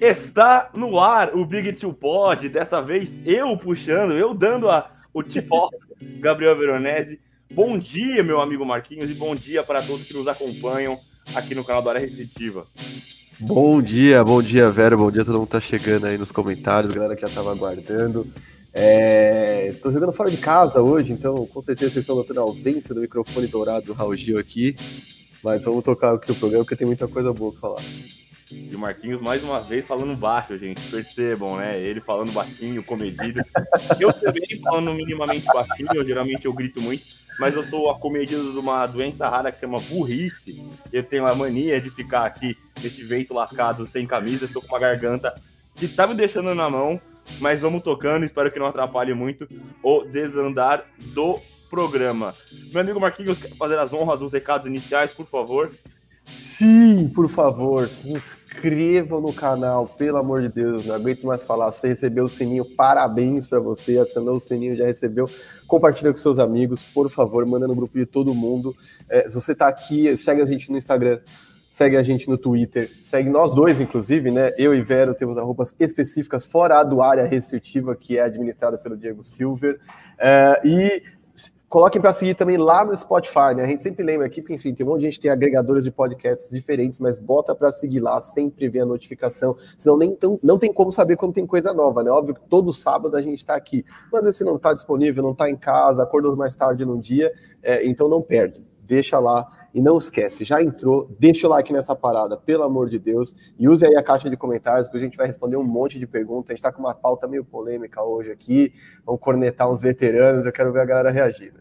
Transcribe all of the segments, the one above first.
Está no ar o Big Two Pod, desta vez eu puxando, eu dando a, o tip-off, Gabriel Veronese. Bom dia, meu amigo Marquinhos, e bom dia para todos que nos acompanham aqui no canal da Área Restritiva. Bom dia, bom dia, Vera, bom dia, todo mundo tá chegando aí nos comentários, galera que já tava aguardando. É, estou jogando fora de casa hoje, então com certeza vocês estão notando a ausência do microfone dourado do Raul Gil aqui, mas vamos tocar aqui o programa porque tem muita coisa boa pra falar. E o Marquinhos, mais uma vez, falando baixo, gente. Percebam, né? Ele falando baixinho, comedido. Eu também falando minimamente baixinho, geralmente eu grito muito, mas eu sou acomedido de uma doença rara que chama burrice. Eu tenho a mania de ficar aqui nesse vento lascado, sem camisa, estou com uma garganta que tá me deixando na mão, mas vamos tocando, espero que não atrapalhe muito o desandar do programa. Meu amigo Marquinhos, quer fazer as honras dos recados iniciais, por favor? Sim, por favor, se inscrevam no canal, pelo amor de Deus, não aguento mais falar. Você recebeu o sininho, parabéns para você, acionou o sininho, já recebeu. Compartilha com seus amigos, por favor, manda no grupo de todo mundo. É, se você está aqui, segue a gente no Instagram, segue a gente no Twitter, segue nós dois, inclusive, né? Eu e Vero temos roupas específicas fora do área restritiva, que é administrada pelo Diego Silver. É, e Coloquem para seguir também lá no Spotify, né? A gente sempre lembra aqui, porque enfim, tem um monte de gente tem agregadores de podcasts diferentes, mas bota para seguir lá, sempre ver a notificação, senão nem tão, não tem como saber quando tem coisa nova, né? Óbvio que todo sábado a gente está aqui, mas se não está disponível, não está em casa, acordou mais tarde num dia, é, então não perde deixa lá e não esquece, já entrou, deixa o like nessa parada, pelo amor de Deus, e use aí a caixa de comentários, que a gente vai responder um monte de perguntas. A gente está com uma pauta meio polêmica hoje aqui, vamos cornetar uns veteranos, eu quero ver a galera reagir.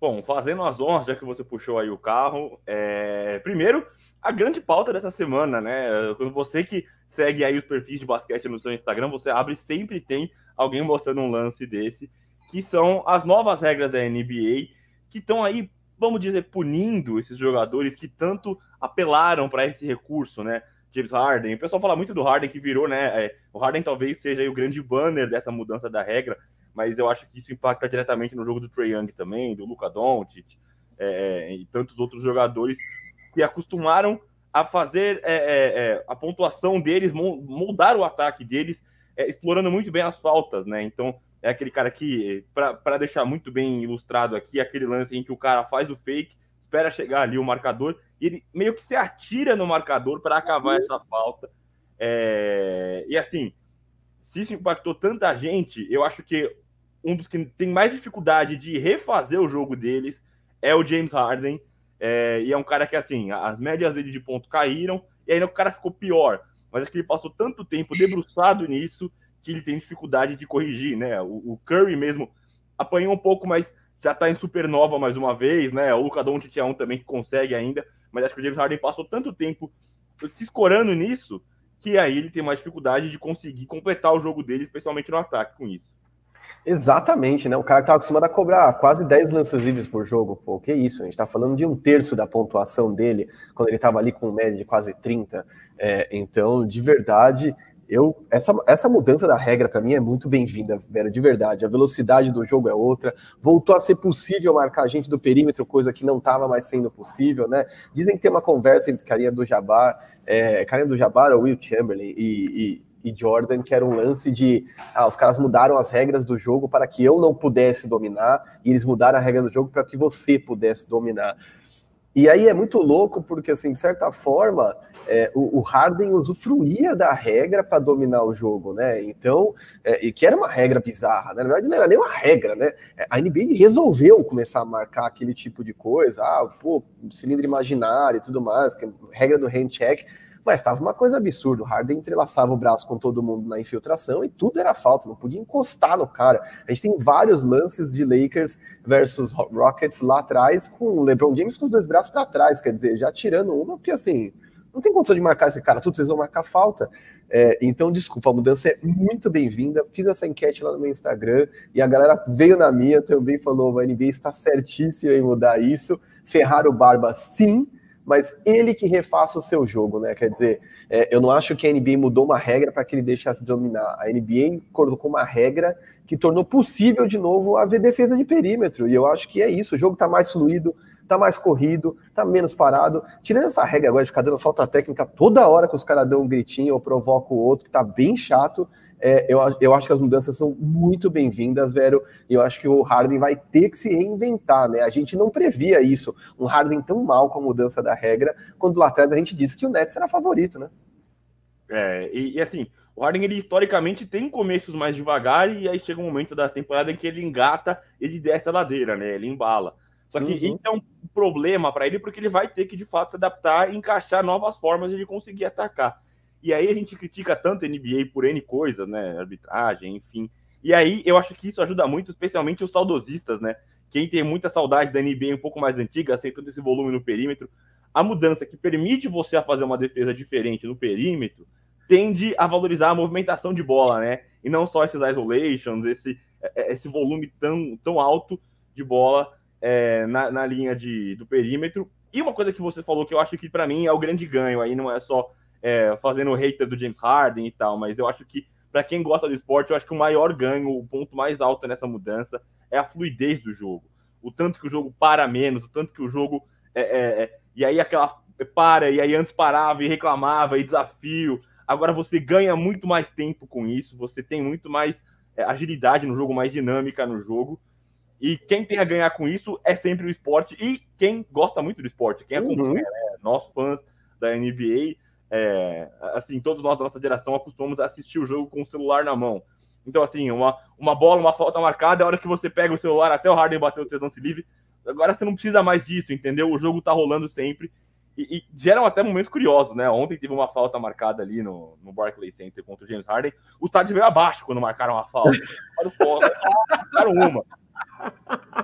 Bom, fazendo as honras, já que você puxou aí o carro, é... primeiro, a grande pauta dessa semana, né? Quando você que segue aí os perfis de basquete no seu Instagram, você abre sempre tem alguém mostrando um lance desse, que são as novas regras da NBA, que estão aí vamos dizer, punindo esses jogadores que tanto apelaram para esse recurso, né? James Harden. O pessoal fala muito do Harden que virou, né? É, o Harden talvez seja o grande banner dessa mudança da regra, mas eu acho que isso impacta diretamente no jogo do Trey Young também, do Luca Doncic é, é e tantos outros jogadores que acostumaram a fazer é, é, é a pontuação deles, moldar o ataque deles, explorando muito bem as faltas, né? Então é aquele cara que, para deixar muito bem ilustrado aqui, aquele lance em que o cara faz o fake, espera chegar ali o marcador, e ele meio que se atira no marcador para acabar uhum. essa falta. É... E assim, se isso impactou tanta gente, eu acho que um dos que tem mais dificuldade de refazer o jogo deles é o James Harden. É... E é um cara que, assim, as médias dele de ponto caíram, e aí o cara ficou pior. Mas é que ele passou tanto tempo debruçado nisso que ele tem dificuldade de corrigir, né? O, o Curry mesmo apanhou um pouco, mas já tá em supernova mais uma vez, né? O Luca Doncic é um também que consegue ainda, mas acho que o James Harden passou tanto tempo se escorando nisso que aí ele tem mais dificuldade de conseguir completar o jogo dele, especialmente no ataque com isso. Exatamente, né? O cara tá acostumado a cobrar quase 10 lances livres por jogo, pô, que isso? A gente tá falando de um terço da pontuação dele quando ele tava ali com média de quase 30. É, então, de verdade, eu essa, essa mudança da regra para mim é muito bem-vinda, Vera, de verdade. A velocidade do jogo é outra. Voltou a ser possível marcar a gente do perímetro, coisa que não estava mais sendo possível, né? Dizem que tem uma conversa entre Carinha do Jabar, é, Carinha do Jabar, ou Will Chamberlain e, e, e, Jordan, que era um lance de ah, os caras mudaram as regras do jogo para que eu não pudesse dominar, e eles mudaram a regra do jogo para que você pudesse dominar. E aí é muito louco, porque, assim, de certa forma, é, o, o, Harden usufruía da regra para dominar o jogo, né? Então, é, e que era uma regra bizarra, né? Na verdade, não era nem uma regra, né? É, a NBA resolveu começar a marcar aquele tipo de coisa, ah, pô, cilindro imaginário e tudo mais, que é regra do hand check mas estava uma coisa absurda. O Harden entrelaçava o braço com todo mundo na infiltração e tudo era falta, não podia encostar no cara. A gente tem vários lances de Lakers versus Rockets lá atrás, com o LeBron James com os dois braços para trás, quer dizer, já tirando uma, porque assim, não tem condição de marcar esse cara, tudo vocês vão marcar falta. É, então, desculpa, a mudança é muito bem-vinda. Fiz essa enquete lá no meu Instagram e a galera veio na minha também falou: a NBA está certíssima em mudar isso. Ferrar o Barba, sim mas ele que refaça o seu jogo, né? Quer dizer, é, eu não acho que a NBA mudou uma regra para que ele deixasse de dominar. A NBA colocou uma regra que tornou possível de novo haver defesa de perímetro. E eu acho que é isso. O jogo está mais fluido, tá mais corrido, tá menos parado. Tirando essa regra agora de ficar dando falta técnica toda hora que os caras dão um gritinho ou provocam o outro, que tá bem chato, é, eu, eu acho que as mudanças são muito bem-vindas, Vero, e eu acho que o Harden vai ter que se reinventar, né? A gente não previa isso, um Harden tão mal com a mudança da regra, quando lá atrás a gente disse que o Nets era favorito, né? É, e, e assim, o Harden, ele historicamente tem começos mais devagar e aí chega um momento da temporada em que ele engata, ele desce a ladeira, né? Ele embala. Só que uhum. isso é um problema para ele porque ele vai ter que de fato se adaptar e encaixar novas formas de ele conseguir atacar. E aí a gente critica tanto a NBA por N coisas, né? Arbitragem, enfim. E aí eu acho que isso ajuda muito, especialmente os saudosistas, né? Quem tem muita saudade da NBA um pouco mais antiga, aceitando esse volume no perímetro, a mudança que permite você a fazer uma defesa diferente no perímetro tende a valorizar a movimentação de bola, né? E não só esses isolations, esse, é, é, esse volume tão, tão alto de bola é, na, na linha de, do perímetro. E uma coisa que você falou que eu acho que para mim é o grande ganho, aí não é só é, fazendo o hater do James Harden e tal, mas eu acho que para quem gosta do esporte, eu acho que o maior ganho, o ponto mais alto nessa mudança é a fluidez do jogo. O tanto que o jogo para menos, o tanto que o jogo. É, é, é e aí aquela para, e aí antes parava e reclamava, e desafio. Agora você ganha muito mais tempo com isso, você tem muito mais é, agilidade no jogo, mais dinâmica no jogo. E quem tem a ganhar com isso é sempre o esporte e quem gosta muito do esporte, quem acompanha, uhum. né? nós fãs da NBA, é, assim, todos nós da nossa geração acostumamos a assistir o jogo com o celular na mão. Então, assim, uma, uma bola, uma falta marcada, a hora que você pega o celular, até o Harden bateu o seu lance livre, agora você não precisa mais disso, entendeu? O jogo tá rolando sempre. E, e, geram até momentos curiosos, né? Ontem teve uma falta marcada ali no, no Barclays Center contra o James Harden. O estádio veio abaixo quando marcaram a falta. Marcaram uma.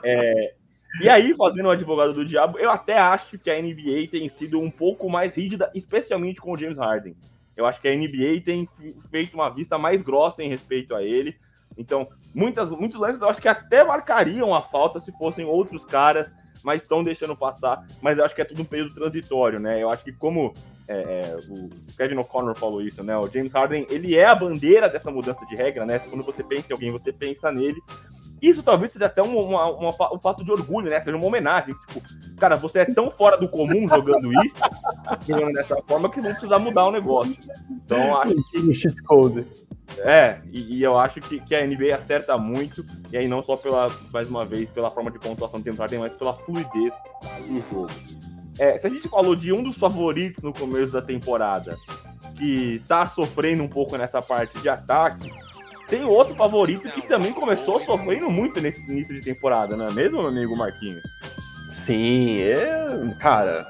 É, e aí, fazendo o advogado do diabo, eu até acho que a NBA tem sido um pouco mais rígida, especialmente com o James Harden. Eu acho que a NBA tem feito uma vista mais grossa em respeito a ele. Então, muitas, muitos lances eu acho que até marcariam a falta se fossem outros caras, mas estão deixando passar. Mas eu acho que é tudo um período transitório, né? Eu acho que como é, é, o Kevin O'Connor falou isso, né? O James Harden, ele é a bandeira dessa mudança de regra, né? Quando você pensa em alguém, você pensa nele. Isso talvez seja até um, uma, uma, um fato de orgulho, né? Seja uma homenagem. Tipo, cara, você é tão fora do comum jogando isso, jogando dessa forma, que não precisa mudar o negócio. Então, acho que. Cheat code. É, e, e, eu acho que, que a NBA acerta muito, e aí não só pela, mais uma vez, pela forma de pontuação de temporada, mas pela fluidez do jogo. É, se a gente falou de um dos favoritos no começo da temporada, que tá sofrendo um pouco nessa parte de ataque, tem outro favorito que também começou sofrendo muito nesse início de temporada, não é mesmo, meu amigo Marquinhos? Sim, é, cara,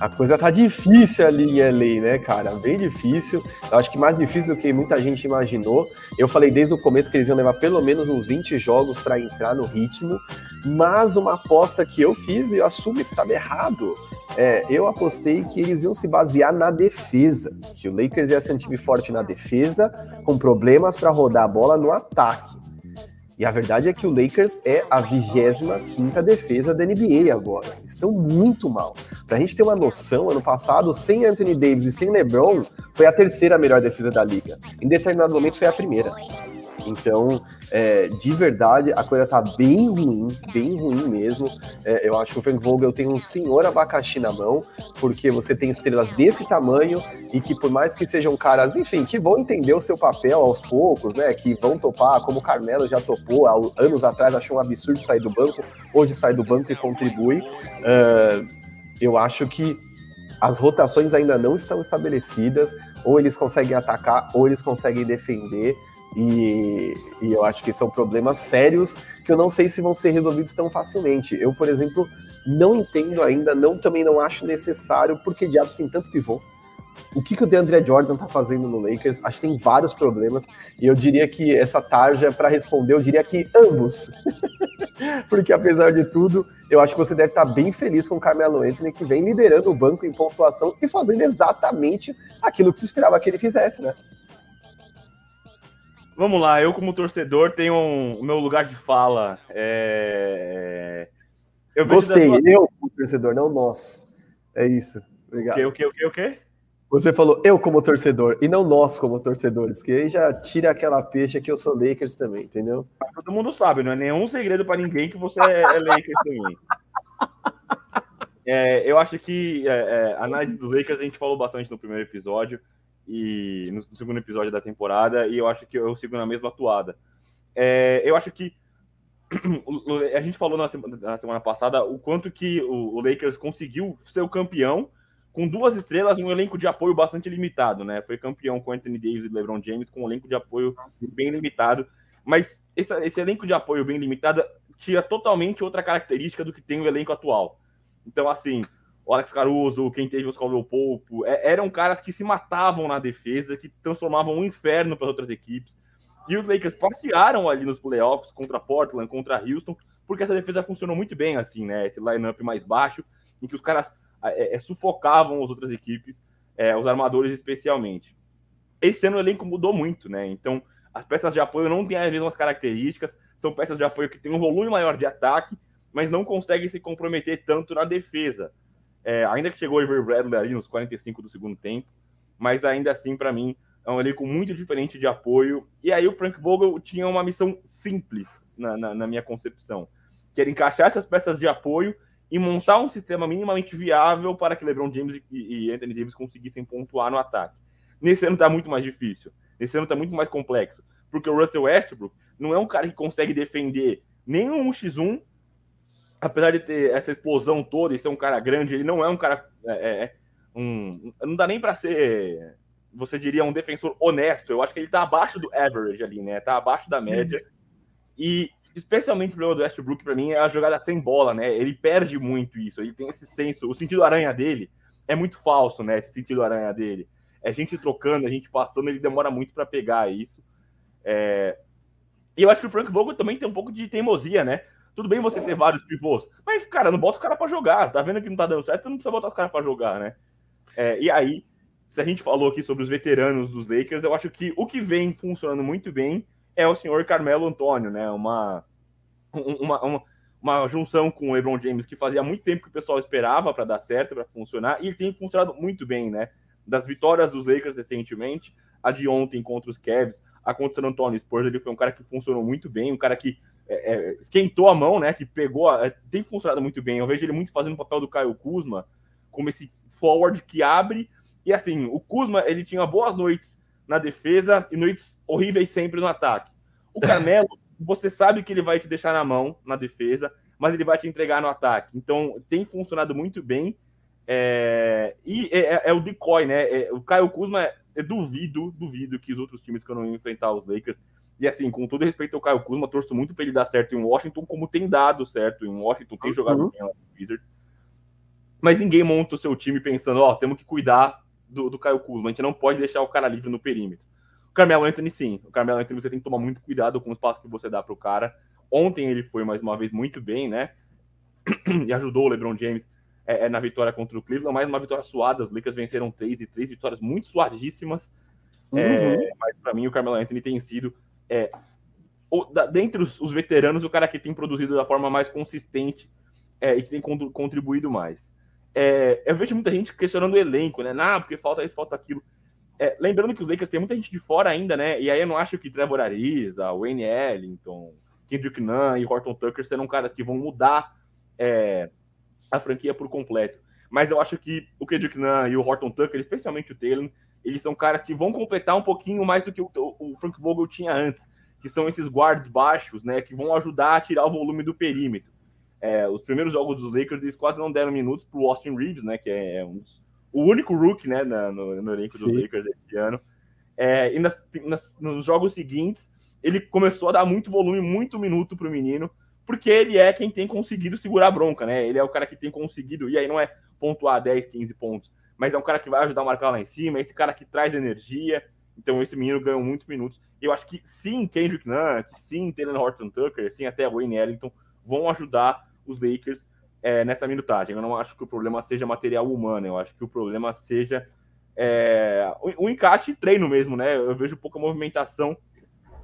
a coisa tá difícil ali em LA, né, cara? Bem difícil. Eu acho que mais difícil do que muita gente imaginou. Eu falei desde o começo que eles iam levar pelo menos uns 20 jogos para entrar no ritmo, mas uma aposta que eu fiz, e eu assumo que estava errado. É, eu apostei que eles iam se basear na defesa, que o Lakers ia ser um time forte na defesa, com problemas para rodar a bola no ataque. E a verdade é que o Lakers é a 25 defesa da NBA agora. Estão muito mal. Para a gente ter uma noção, ano passado, sem Anthony Davis e sem LeBron, foi a terceira melhor defesa da liga. Em determinado momento foi a primeira. Então, é, de verdade, a coisa tá bem ruim, bem ruim mesmo. É, eu acho que o Frank Vogel tem um senhor abacaxi na mão, porque você tem estrelas desse tamanho e que, por mais que sejam caras, enfim, que vão entender o seu papel aos poucos, né? Que vão topar, como o Carmelo já topou, há anos atrás achou um absurdo sair do banco, hoje sai do banco e contribui. Uh, eu acho que as rotações ainda não estão estabelecidas, ou eles conseguem atacar, ou eles conseguem defender. E, e, eu acho que são problemas sérios que eu não sei se vão ser resolvidos tão facilmente. Eu, por exemplo, não entendo ainda, não também não acho necessário, porque diabos tem tanto pivô. O que, que o DeAndre Jordan tá fazendo no Lakers? Acho que tem vários problemas. E eu diria que essa tarja, para responder, eu diria que ambos. porque apesar de tudo, eu acho que você deve estar tá bem feliz com o Carmelo Anthony, que vem liderando o banco em pontuação e fazendo exatamente aquilo que se esperava que ele fizesse, né? Vamos lá, eu como torcedor tenho um, o meu lugar de fala. É... Eu Gostei, sua... eu como torcedor, não nós. É isso. Obrigado. O que, o que, o que, Você falou eu como torcedor e não nós como torcedores, que aí já tira aquela peixe que eu sou Lakers também, entendeu? Todo mundo sabe, não é nenhum segredo para ninguém que você é Lakers também. É, eu acho que é, é, a análise dos Lakers a gente falou bastante no primeiro episódio e no segundo episódio da temporada, e eu acho que eu sigo na mesma atuada. É, eu acho que a gente falou na semana, na semana passada o quanto que o, o, Lakers conseguiu ser o campeão com duas estrelas e um elenco de apoio bastante limitado, né? Foi campeão com Anthony Davis e LeBron James com um elenco de apoio bem limitado, mas esse, esse elenco de apoio bem limitado tinha totalmente outra característica do que tem o elenco atual. Então, assim, o Alex Caruso, quem teve os Caldwell Pope, é, eram caras que se matavam na defesa, que transformavam um inferno para outras equipes. E os Lakers passearam ali nos playoffs contra Portland, contra Houston, porque essa defesa funcionou muito bem, assim, né? Esse lineup mais baixo, em que os caras é, é, sufocavam as outras equipes, é, os armadores especialmente. Esse ano o elenco mudou muito, né? Então, as peças de apoio não têm as mesmas características, são peças de apoio que têm um volume maior de ataque, mas não conseguem se comprometer tanto na defesa. É, ainda que chegou o Iver Bradley ali nos 45 do segundo tempo, mas ainda assim, para mim, é um elenco muito diferente de apoio. E aí o Frank Vogel tinha uma missão simples na, na, na minha concepção, que era encaixar essas peças de apoio e montar um sistema minimamente viável para que LeBron James e, e Anthony Davis conseguissem pontuar no ataque. Nesse ano está muito mais difícil. Nesse ano está muito mais complexo, porque o Russell Westbrook não é um cara que consegue defender nem um X1, apesar de ter essa explosão toda e ser um cara grande, ele não é um cara. É, é, é um, não dá nem para ser, você diria, um defensor honesto. Eu acho que ele tá abaixo do average ali, né? Tá abaixo da média. E especialmente o problema do Westbrook para mim é a jogada sem bola, né? Ele perde muito isso. Ele tem esse senso, o sentido aranha dele é muito falso, né? Esse sentido aranha dele. É gente trocando, a gente passando, ele demora muito para pegar isso. É... E eu acho que o Frank Vogel também tem um pouco de teimosia, né? Tudo bem você ter vários pivôs, mas, cara, não bota o cara para jogar. Tá vendo que não tá dando certo, não precisa botar os caras para jogar, né? É, e aí, se a gente falou aqui sobre os veteranos dos Lakers, eu acho que o que vem funcionando muito bem é o senhor Carmelo Antônio, né? Uma, uma, uma, uma junção com o LeBron James que fazia muito tempo que o pessoal esperava para dar certo, para funcionar, e ele tem funcionado muito bem, né? Das vitórias dos Lakers recentemente, a de ontem contra os Cavs, a contra o San Antonio Spurs, ele foi um cara que funcionou muito bem, um cara que é, é, esquentou a mão, né? Que pegou, é, tem funcionado muito bem. Eu vejo ele muito fazendo o papel do Caio Kuzma, como esse forward que abre. E assim, o Kuzma, ele tinha boas noites na defesa e noites horríveis sempre no ataque. O Carmelo, você sabe que ele vai te deixar na mão na defesa, mas ele vai te entregar no ataque. Então, tem funcionado muito bem. É, e é, é, é, o decoy, né? É, o Caio Kuzma, é, duvido, duvido que os outros times que eu não enfrentar os Lakers e assim, com todo respeito ao Caio Kuzma, torço muito para ele dar certo em Washington, como tem dado certo em Washington, tem jogado uhum. bem lá no Wizards. Mas ninguém monta o seu time pensando, ó, oh, temos que cuidar do, do Caio Kuzma, a gente não pode deixar o cara livre no perímetro. O Carmelo Anthony, sim. O Carmelo Anthony, você tem que tomar muito cuidado com o espaço que você dá para o cara. Ontem ele foi, mais uma vez, muito bem, né? e ajudou o LeBron James é, é, na vitória contra o Cleveland, mais uma vitória suada. Os Lakers venceram três e três vitórias muito suadíssimas. É, uhum. É, mas para mim, o Carmelo Anthony tem sido é, o, da, dentre os, os, veteranos, o cara que tem produzido da forma mais consistente é, e que tem contribuído mais. É, eu vejo muita gente questionando o elenco, né? Ah, porque falta isso, falta aquilo. É, lembrando que os Lakers tem muita gente de fora ainda, né? E aí eu não acho que Trevor Ariza, Wayne Ellington, Kendrick Nunn e Horton Tucker serão caras que vão mudar é, a franquia por completo. Mas eu acho que o Kendrick Nunn e o Horton Tucker, especialmente o Taylor, eles são caras que vão completar um pouquinho mais do que o, o Frank Vogel tinha antes, que são esses guards baixos, né, que vão ajudar a tirar o volume do perímetro. É, os primeiros jogos dos Lakers eles quase não deram minutos para o Austin Reeves, né, que é um dos, o único rookie, né, na, no, no elenco dos Lakers esse ano. É, e nas, nas, nos jogos seguintes ele começou a dar muito volume, muito minuto para o menino, porque ele é quem tem conseguido segurar a bronca, né? Ele é o cara que tem conseguido, e aí não é pontuar 10, 15 pontos, mas é um cara que vai ajudar a marcar lá em cima, é esse cara que traz energia. Então esse menino ganhou muitos minutos. Eu acho que sim, Kendrick Nunn, que sim, Taylor Horton Tucker, sim, até Wayne Ellington vão ajudar os Lakers é, nessa minutagem. Eu não acho que o problema seja material humano, eu acho que o problema seja é, o, o encaixe treino mesmo, né? Eu vejo pouca movimentação.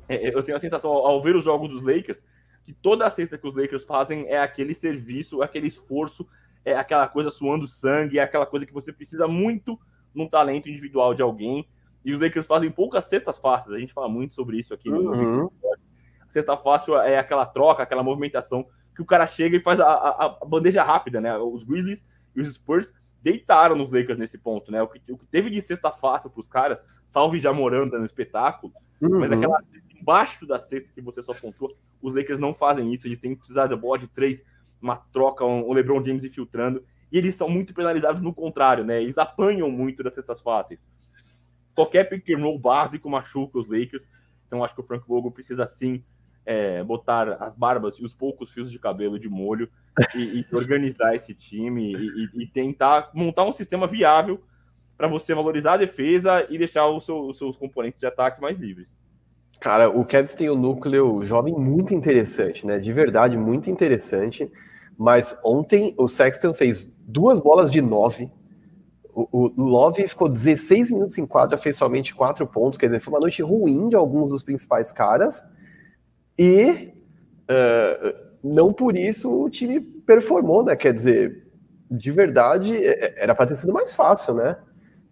É, eu tenho a sensação, ao ver os jogos dos Lakers, que toda a cesta que os Lakers fazem é aquele serviço, aquele esforço é aquela coisa suando sangue, é aquela coisa que você precisa muito num talento individual de alguém. E os Lakers fazem poucas cestas fáceis. A gente fala muito sobre isso aqui. Uhum. A cesta fácil é aquela troca, aquela movimentação que o cara chega e faz a, a, a bandeja rápida, né? Os Grizzlies, E os Spurs deitaram nos Lakers nesse ponto, né? O que, o que teve de cesta fácil para os caras, salve já morando no espetáculo, uhum. mas aquela embaixo da cesta que você só pontuou, os Lakers não fazem isso, eles têm que precisar da bola de três, uma troca, um, o LeBron James infiltrando, e eles são muito penalizados no contrário, né? Eles apanham muito das cestas fáceis. Qualquer pick and roll básico machuca os Lakers, então acho que o Frank Vogel precisa sim é, botar as barbas e os poucos fios de cabelo de molho e, e organizar esse time e, e, tentar montar um sistema viável para você valorizar a defesa e deixar seu, os seus componentes de ataque mais livres. Cara, o Cavs tem um núcleo jovem muito interessante, né? De verdade, muito interessante. Mas ontem o Sexton fez duas bolas de nove. O, o Love ficou 16 minutos em quadra, fez somente quatro pontos. Quer dizer, foi uma noite ruim de alguns dos principais caras. E uh, não por isso o time performou, né? Quer dizer, de verdade, é, é, era para ter sido mais fácil, né?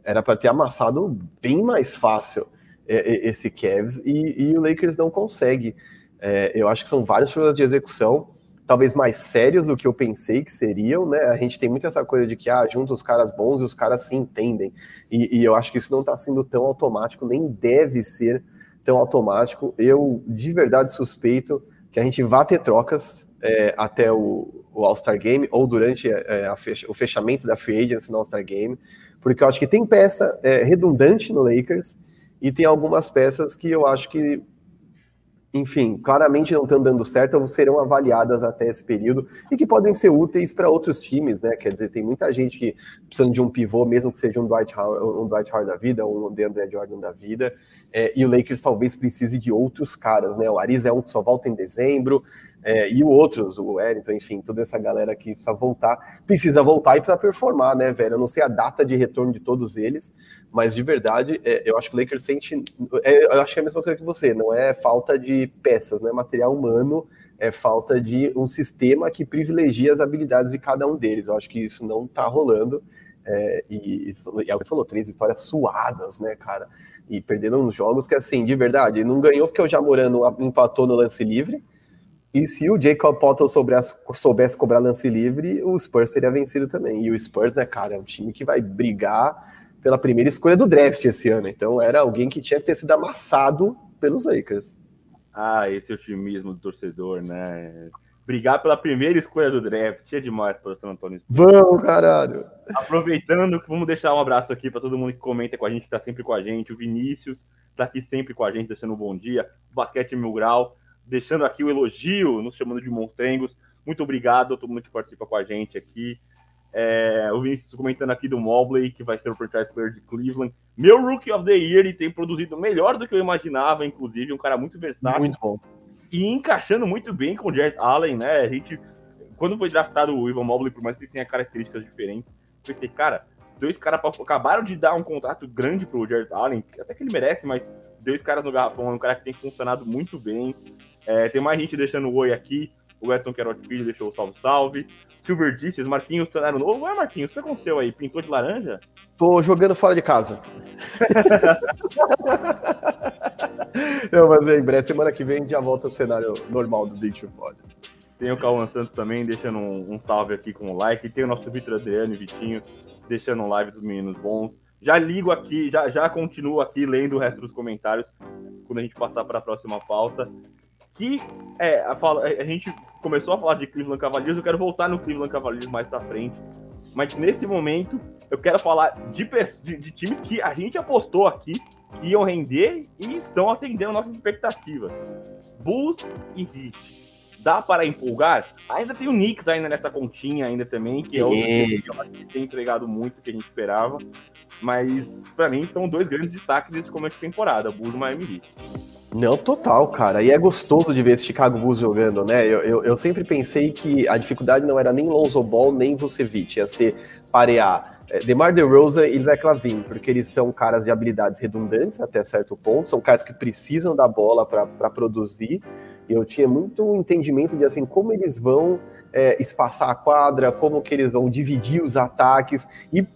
Era para ter amassado bem mais fácil esse Cavs e, e o Lakers não consegue. É, eu acho que são vários problemas de execução, talvez mais sérios do que eu pensei que seriam, né? A gente tem muito essa coisa de que ah, junta os caras bons e os caras se entendem. E, e eu acho que isso não está sendo tão automático, nem deve ser tão automático. Eu, de verdade, suspeito que a gente vá ter trocas é, até o, o All-Star Game ou durante é, fecha, o fechamento da Free Agency no All-Star Game, porque eu acho que tem peça é, redundante no Lakers e tem algumas peças que eu acho que enfim, claramente não estão dando certo ou serão avaliadas até esse período e que podem ser úteis para outros times, né? Quer dizer, tem muita gente que precisando de um pivô, mesmo que seja um Dwight Howard, um Dwight Howard da vida, um DeAndre Jordan da vida, é, e o Lakers talvez precise de outros caras, né? O Ariz é um que só volta em dezembro, é, e o outros, o Wellington, enfim, toda essa galera que precisa voltar, precisa voltar e precisa performar, né, velho? Eu não sei a data de retorno de todos eles, mas de verdade, é, eu acho que o Lakers sente. É, eu acho que é a mesma coisa que você, não é falta de peças, não é material humano, é falta de um sistema que privilegia as habilidades de cada um deles. Eu acho que isso não tá rolando. É, e, e é o que falou, três vitórias suadas, né, cara? E perderam uns jogos que, assim, de verdade, não ganhou porque o Jamorano empatou no lance livre e se o Jacob Potter soubesse, soubesse cobrar lance livre, o Spurs teria vencido também. E o Spurs, né, cara, é um time que vai brigar pela primeira escolha do draft esse ano. Então era alguém que tinha que ter sido amassado pelos Lakers. Ah, esse otimismo do torcedor, né? Brigar pela primeira escolha do draft é demais para o San Antonio. Vamos, caralho! Aproveitando, vamos deixar um abraço aqui para todo mundo que comenta com a gente, que está sempre com a gente. O Vinícius está aqui sempre com a gente, deixando um bom dia. O Basquete Mil Grau deixando aqui o elogio, nos chamando de monstrengos. Muito obrigado a todo mundo que participa com a gente aqui. É, o Vinícius comentando aqui do Mobley, que vai ser o franchise player de Cleveland. Meu Rookie of the Year, ele tem produzido melhor do que eu imaginava, inclusive, um cara muito versátil. Muito bom. E encaixando muito bem com o Jared Allen, né? A gente, quando foi draftado o Ivan Mobley, por mais que ele tenha características diferentes, eu pensei, cara, dois caras acabaram de dar um contrato grande pro Jared Allen, até que ele merece, mas dois caras no garrafão, um cara que tem funcionado muito bem. É, tem mais gente deixando o oi aqui. O Edson Queiroz Filho deixou o salve, salve. Silver Dishes, Marquinhos, cenário novo. Ué, Marquinhos, o que aconteceu aí? Pintou de laranja? Tô jogando fora de casa. Não, mas em breve, semana que vem, já volta o cenário normal do Beach Pod. Tem o Cauã Santos também, deixando um, um, salve aqui com o like. Tem o nosso Vitor Adriano e Vitinho, deixando um live dos meninos bons. Já ligo aqui, já, já continuo aqui lendo o resto dos comentários quando a gente passar para a próxima pauta que é, a, a, gente começou a falar de Cleveland Cavaliers, eu quero voltar no Cleveland Cavaliers mais pra frente. Mas nesse momento, eu quero falar de, de, de, times que a gente apostou aqui que iam render e estão atendendo nossas expectativas. Bulls e Heat. Dá para empolgar? Ainda tem o Knicks ainda nessa continha ainda também, que é outro time que eu acho que tem entregado muito o que a gente esperava. Mas, para mim, são dois grandes destaques desse começo de temporada, Bulls e Miami Heat. Não, total, cara. E é gostoso de ver esse Chicago Bulls jogando, né? Eu, eu, eu sempre pensei que a dificuldade não era nem Lonzo Ball, nem Vucevic, ia ser parear é, DeMar DeRozan e Zach Lavine, porque eles são caras de habilidades redundantes até certo ponto, são caras que precisam da bola para produzir. E eu tinha muito entendimento de assim como eles vão é, espaçar a quadra, como que eles vão dividir os ataques e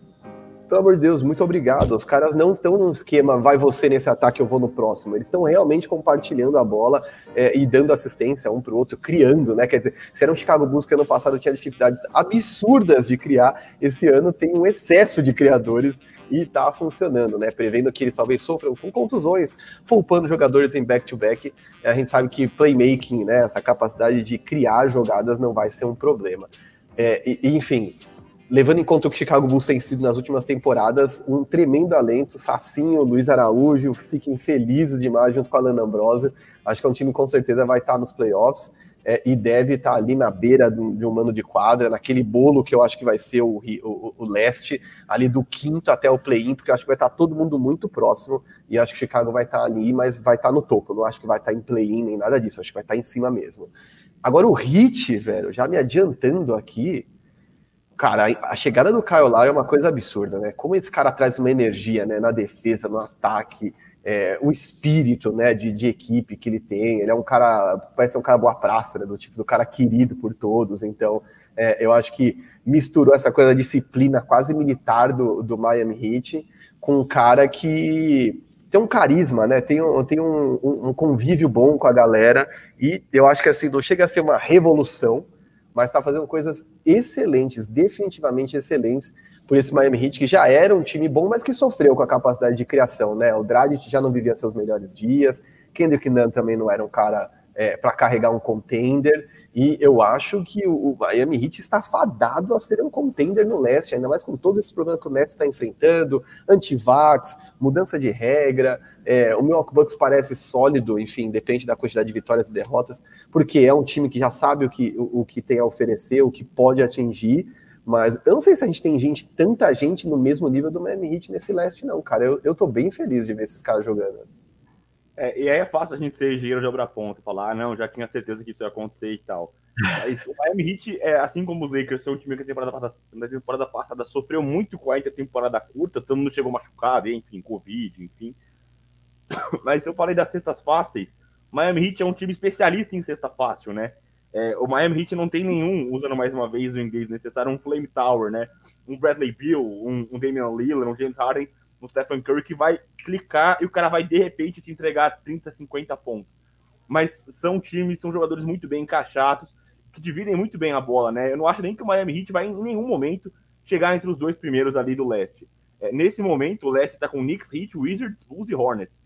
pelo amor de Deus, muito obrigado. Os caras não estão num esquema, vai você nesse ataque, eu vou no próximo. Eles estão realmente compartilhando a bola é, e dando assistência um para o outro, criando, né? Quer dizer, se era um Chicago Bulls que ano passado tinha dificuldades absurdas de criar, esse ano tem um excesso de criadores e tá funcionando, né? Prevendo que eles talvez sofram com contusões, poupando jogadores em back-to-back. -back. A gente sabe que playmaking, né? Essa capacidade de criar jogadas não vai ser um problema. É, e, enfim, levando em conta o que o Chicago Bulls tem sido nas últimas temporadas, um tremendo alento, Sacinho, Luiz Araújo, fiquem felizes demais junto com a Alan Ambrosio. Acho que é um time que com certeza vai estar nos playoffs é, e deve estar ali na beira de um mano de quadra, naquele bolo que eu acho que vai ser o, o, o leste, ali do quinto até o play-in, porque eu acho que vai estar todo mundo muito próximo e acho que o Chicago vai estar ali, mas vai estar no topo. Eu não acho que vai estar em play-in nem nada disso, acho que vai estar em cima mesmo. Agora o Hit, velho, já me adiantando aqui, Cara, a chegada do Kyle Lowry é uma coisa absurda, né? Como esse cara traz uma energia, né? Na defesa, no ataque, é, o espírito, né? De, de, equipe que ele tem. Ele é um cara, parece ser um cara boa praça, né? Do tipo do cara querido por todos. Então, é, eu acho que misturou essa coisa da disciplina quase militar do, do Miami Heat com um cara que tem um carisma, né? Tem, um, tem um, um convívio bom com a galera. E eu acho que assim, não chega a ser uma revolução mas está fazendo coisas excelentes, definitivamente excelentes, por esse Miami Heat, que já era um time bom, mas que sofreu com a capacidade de criação, né? O Dragic já não vivia seus melhores dias, Kendrick Nunn também não era um cara é, para carregar um contender, e eu acho que o, Miami Heat está fadado a ser um contender no leste, ainda mais com todos esses problemas que o Nets está enfrentando, antivax, mudança de regra. É, o Milwaukee Bucks parece sólido, enfim, depende da quantidade de vitórias e derrotas, porque é um time que já sabe o que, o, o que tem a oferecer, o que pode atingir. Mas eu não sei se a gente tem gente, tanta gente no mesmo nível do Miami Heat nesse leste, não, cara. Eu, eu bem feliz de ver esses caras jogando. É, e aí é fácil a gente ser engenheiro de obra ponta, falar, ah, não, já tinha certeza que isso ia acontecer e tal. Mas o Miami Heat, é, assim como os Lakers, são um time que a temporada passada, na temporada passada sofreu muito com a intertemporada curta, todo mundo chegou machucado, enfim, Covid, enfim. Mas eu falei das cestas fáceis, Miami Heat é um time especialista em cesta fácil, né? É, o Miami Heat não tem nenhum, usando mais uma vez o inglês necessário, um Flame Tower, né? Um Bradley Beal, um, um Damian Lillard, um James Harden, no Stephen Curry que vai clicar e o cara vai de repente te entregar 30, 50 pontos. Mas são times, são jogadores muito bem encaixados, que dividem muito bem a bola, né? Eu não acho nem que o Miami Heat vai em nenhum momento chegar entre os dois primeiros ali do leste. É, nesse momento, o leste tá com Knicks, Heat, Wizards, Bulls e Hornets.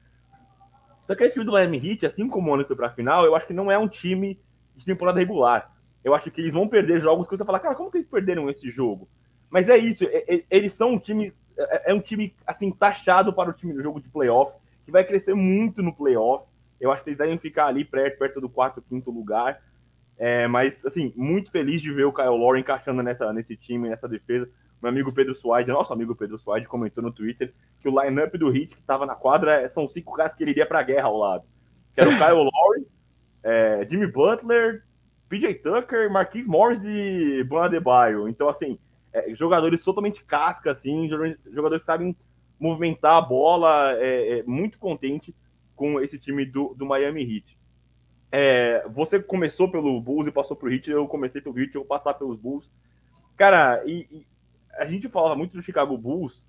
Só que esse time do Miami Heat, assim como o foi pra final, eu acho que não é um time de temporada regular. Eu acho que eles vão perder jogos que você fala, cara, como que eles perderam esse jogo? Mas é isso, é, é, eles são um time é, é, um time assim taxado para o time do jogo de playoff, que vai crescer muito no playoff. Eu acho que eles devem ficar ali perto, perto do quarto, quinto lugar. É, mas, assim, muito feliz de ver o Kyle Lowry encaixando nessa, nesse time, nessa defesa. Meu amigo Pedro Suárez, nosso amigo Pedro Suárez, comentou no Twitter que o lineup do Heat que estava na quadra são cinco caras que ele iria para a guerra ao lado. Que era o Kyle Lowry, é, Jimmy Butler, PJ Tucker, Marquis Morris e Bam Adebayo. Então, assim, é, jogadores totalmente casca, assim, jogadores que sabem movimentar a bola, é, é, muito contente com esse time do, do Miami Heat. É, você começou pelo Bulls e passou pro Heat, eu comecei pelo Heat, eu vou passar pelos Bulls. Cara, e, e a gente fala muito do Chicago Bulls,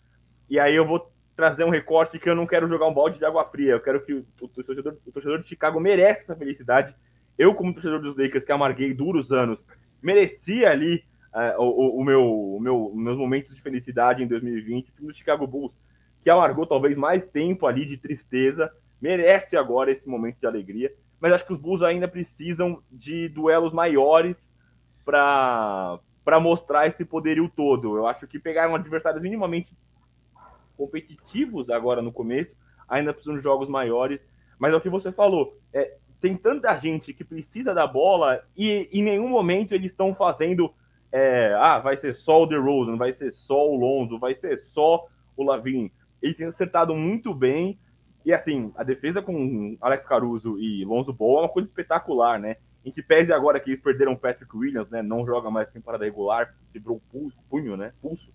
e aí eu vou trazer um recorte que eu não quero jogar um balde de água fria, eu quero que o, o, torcedor, o torcedor de Chicago mereça essa felicidade. Eu, como torcedor dos Lakers, que amarguei duros anos, merecia ali é, o, o, meu, o meu, meus momentos de felicidade em 2020. O time do Chicago Bulls, que alargou talvez mais tempo ali de tristeza, merece agora esse momento de alegria. Mas acho que os Bulls ainda precisam de duelos maiores para mostrar esse poderio todo. Eu acho que pegaram adversários minimamente competitivos agora no começo, ainda precisam de jogos maiores. Mas é o que você falou, é, tem tanta gente que precisa da bola e em nenhum momento eles estão fazendo é, ah, vai ser só o DeRozan, vai ser só o Lonzo, vai ser só o Lavin. Eles têm acertado muito bem. E assim, a defesa com Alex Caruso e Lonzo Ball é uma coisa espetacular, né? Em que pese agora que eles perderam Patrick Williams, né? Não joga mais temporada regular, quebrou o pulso, punho, né? Pulso.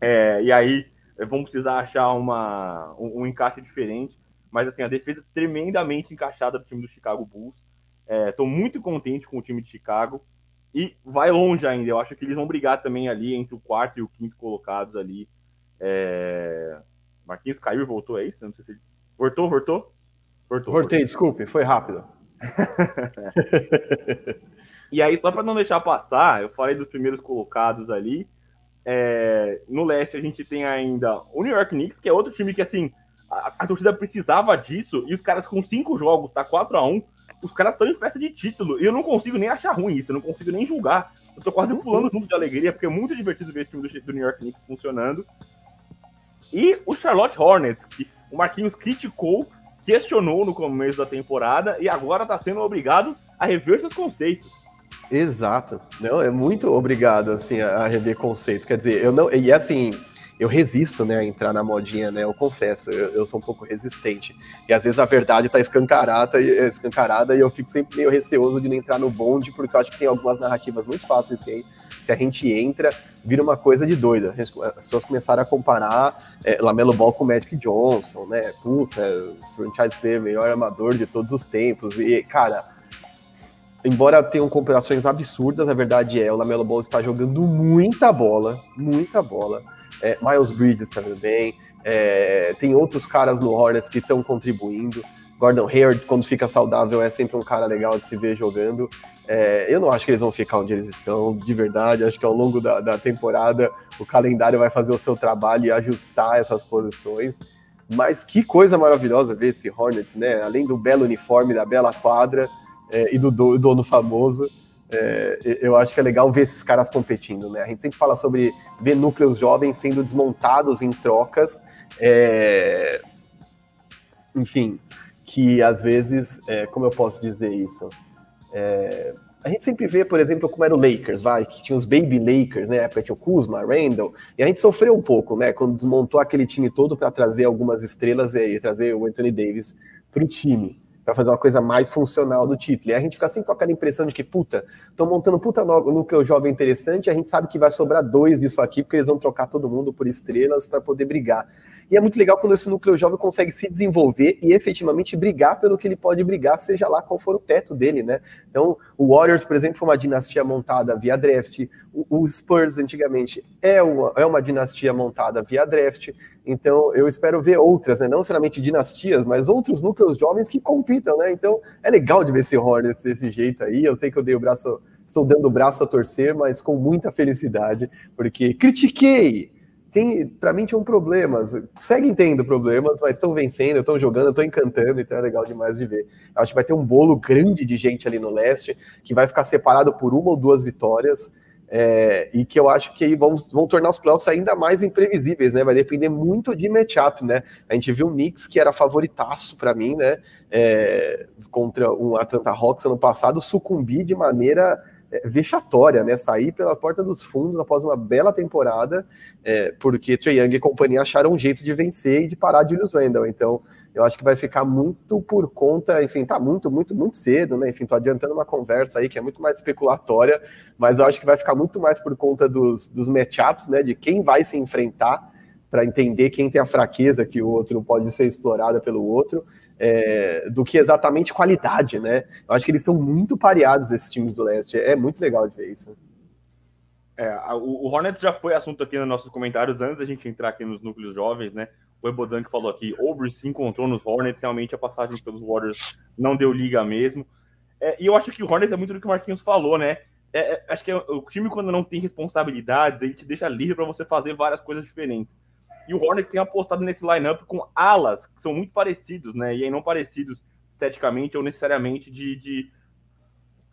É, e aí vão precisar achar uma, um, um, encaixe diferente. Mas assim, a defesa tremendamente encaixada do time do Chicago Bulls. Estou é, muito contente com o time de Chicago e vai longe ainda. Eu acho que eles vão brigar também ali entre o quarto e o quinto colocados ali É... Marquinhos caiu e voltou, é isso? Não sei se... Voltou, voltou? Voltou. Voltei, desculpe, foi rápido. e aí, só para não deixar passar, eu falei dos primeiros colocados ali. É... no leste a gente tem ainda o New York Knicks, que é outro time que assim a, a torcida precisava disso e os caras com cinco jogos, tá 4 a 1 os caras estão em festa de título. E eu não consigo nem achar ruim isso, eu não consigo nem julgar. Eu tô quase pulando junto de alegria, porque é muito divertido ver esse time do, do New York Knicks funcionando. E o Charlotte Hornets, que o Marquinhos criticou, questionou no começo da temporada e agora está sendo obrigado a rever seus conceitos. Exato. Não, é muito obrigado assim a rever conceitos. Quer dizer, eu não e assim, eu resisto, né, a entrar na modinha, né? Eu confesso, eu, eu sou um pouco resistente. E às vezes a verdade tá escancarada, escancarada e eu fico sempre meio receoso de não entrar no bonde, porque eu acho que tem algumas narrativas muito fáceis que se a gente entra, vira uma coisa de doida. As pessoas começaram a comparar é, Lamelo Ball com Magic Johnson, né? Puta, franchise player, melhor amador de todos os tempos. E, cara, embora tenham comparações absurdas, a verdade é, o Lamelo Ball está jogando muita bola, muita bola é, Miles Bridges também, é, tem outros caras no Hornets que estão contribuindo. Gordon Hayward, quando fica saudável, é sempre um cara legal de se ver jogando. É, eu não acho que eles vão ficar onde eles estão, de verdade. Acho que ao longo da, da temporada o calendário vai fazer o seu trabalho e ajustar essas posições. Mas que coisa maravilhosa ver esse Hornets, né? Além do belo uniforme, da bela quadra é, e do dono famoso. É, eu acho que é legal ver esses caras competindo, né? A gente sempre fala sobre ver núcleos jovens sendo desmontados em trocas, é... enfim, que às vezes, é, como eu posso dizer isso? É, a gente sempre vê, por exemplo, como era o Lakers, vai, que tinha os Baby Lakers, né? Época tinha o Kuzma, Randall, e a gente sofreu um pouco, né? Quando desmontou aquele time todo para trazer algumas estrelas e trazer o Anthony Davis para o time para fazer uma coisa mais funcional do título. E a gente fica sempre com aquela impressão de que, puta, estão montando puta núcleo jovem interessante, e a gente sabe que vai sobrar dois disso aqui, porque eles vão trocar todo mundo por estrelas para poder brigar. E é muito legal quando esse núcleo jovem consegue se desenvolver e efetivamente brigar pelo que ele pode brigar, seja lá qual for o teto dele, né? Então, o Warriors, por exemplo, foi uma dinastia montada via draft, o, Spurs, antigamente, é uma, é uma dinastia montada via draft, então, eu espero ver outras, né? não necessariamente dinastias, mas outros núcleos jovens que compitam, né? Então, é legal de ver esse Hornets desse jeito aí. Eu sei que eu dei o braço, estou dando o braço a torcer, mas com muita felicidade, porque critiquei. Tem, para mim tinham problemas, seguem tendo problemas, mas estão vencendo, estão jogando, estão encantando, então é legal demais de ver. Acho que vai ter um bolo grande de gente ali no leste, que vai ficar separado por uma ou duas vitórias. É, e que eu acho que aí vão, vão tornar os playoffs ainda mais imprevisíveis, né? Vai depender muito de matchup, né? A gente viu o Knicks, que era favoritaço para mim, né? É, contra um Atlanta Hawks ano passado, sucumbir de maneira vexatória, né? Sair pela porta dos fundos após uma bela temporada, é, porque Trey Young e companhia acharam um jeito de vencer e de parar Julius Randle. Então, eu acho que vai ficar muito por conta, enfim, tá muito, muito, muito cedo, né? Enfim, tô adiantando uma conversa aí que é muito mais especulatória, mas eu acho que vai ficar muito mais por conta dos, dos matchups, né? De quem vai se enfrentar para entender quem tem a fraqueza que o outro pode ser explorada pelo outro, é, do que exatamente qualidade, né? Eu acho que eles estão muito pareados, esses times do leste. É muito legal de ver isso. É, o, Hornets já foi assunto aqui nos nossos comentários antes da gente entrar aqui nos núcleos jovens, né? o Ebodan que falou aqui, Obre se encontrou nos Hornets, realmente a passagem pelos Warriors não deu liga mesmo. É, e eu acho que o Hornets é muito do que o Marquinhos falou, né? É, é, acho que é, o time, quando não tem responsabilidades, ele te deixa livre para você fazer várias coisas diferentes. E o Hornets tem apostado nesse lineup com alas que são muito parecidos, né? E aí não parecidos esteticamente ou necessariamente de, de,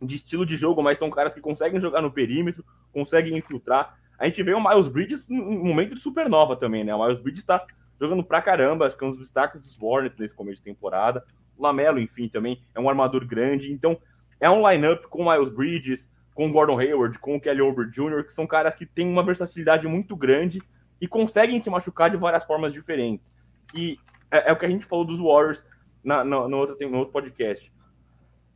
de estilo de jogo, mas são caras que conseguem jogar no perímetro, conseguem infiltrar. A gente vê o Miles Bridges num momento de supernova também, né? O Miles Bridges está jogando pra caramba, acho que é um dos destaques dos Hornets nesse começo de temporada. O Lamelo, enfim, também é um armador grande. Então, é um lineup com Miles Bridges, com Gordon Hayward, com Kelly Oubre Jr., que são caras que têm uma versatilidade muito grande e conseguem se machucar de várias formas diferentes. E é, é o que a gente falou dos Warriors na, na, no, outro, no outro podcast.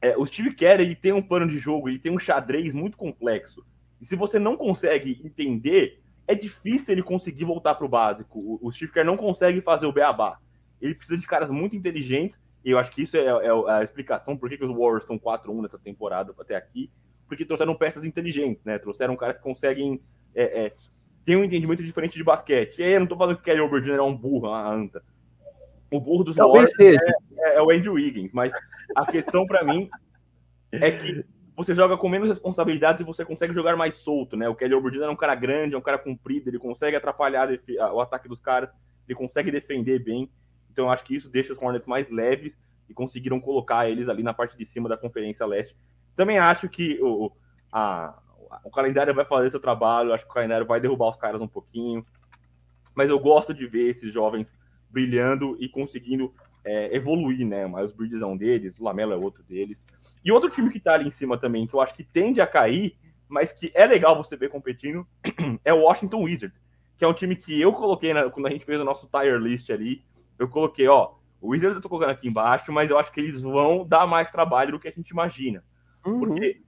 É, o Steve Kerr ele tem um plano de jogo, ele tem um xadrez muito complexo. E se você não consegue entender é difícil ele conseguir voltar para o básico. O Steve Kerr não consegue fazer o beabá. Ele precisa de caras muito inteligentes, e eu acho que isso é, é, a explicação por que, que os Warriors estão 4-1 nessa temporada até aqui, porque trouxeram peças inteligentes, né? Trouxeram caras que conseguem é, é, tem um entendimento diferente de basquete. E aí eu não tô falando que o Kelly Jr. é um burro, a anta. O burro dos Warriors é, é, é, o Andrew Wiggins, mas a questão para mim é que você joga com menos responsabilidades e você consegue jogar mais solto, né? O Kelly Jr. é um cara grande, é um cara comprido, ele consegue atrapalhar o ataque dos caras, ele consegue defender bem. Então eu acho que isso deixa os Hornets mais leves e conseguiram colocar eles ali na parte de cima da Conferência Leste. Também acho que o, a, o calendário vai fazer seu trabalho, acho que o calendário vai derrubar os caras um pouquinho. Mas eu gosto de ver esses jovens brilhando e conseguindo é, evoluir, né? O Miles Bridges é um deles, o Lamelo é outro deles. E outro time que tá ali em cima também, que eu acho que tende a cair, mas que é legal você ver competindo, é o Washington Wizards, que é um time que eu coloquei na, quando a gente fez o nosso tire list ali. Eu coloquei, ó, o Wizards eu tô colocando aqui embaixo, mas eu acho que eles vão dar mais trabalho do que a gente imagina. Uhum. Porque,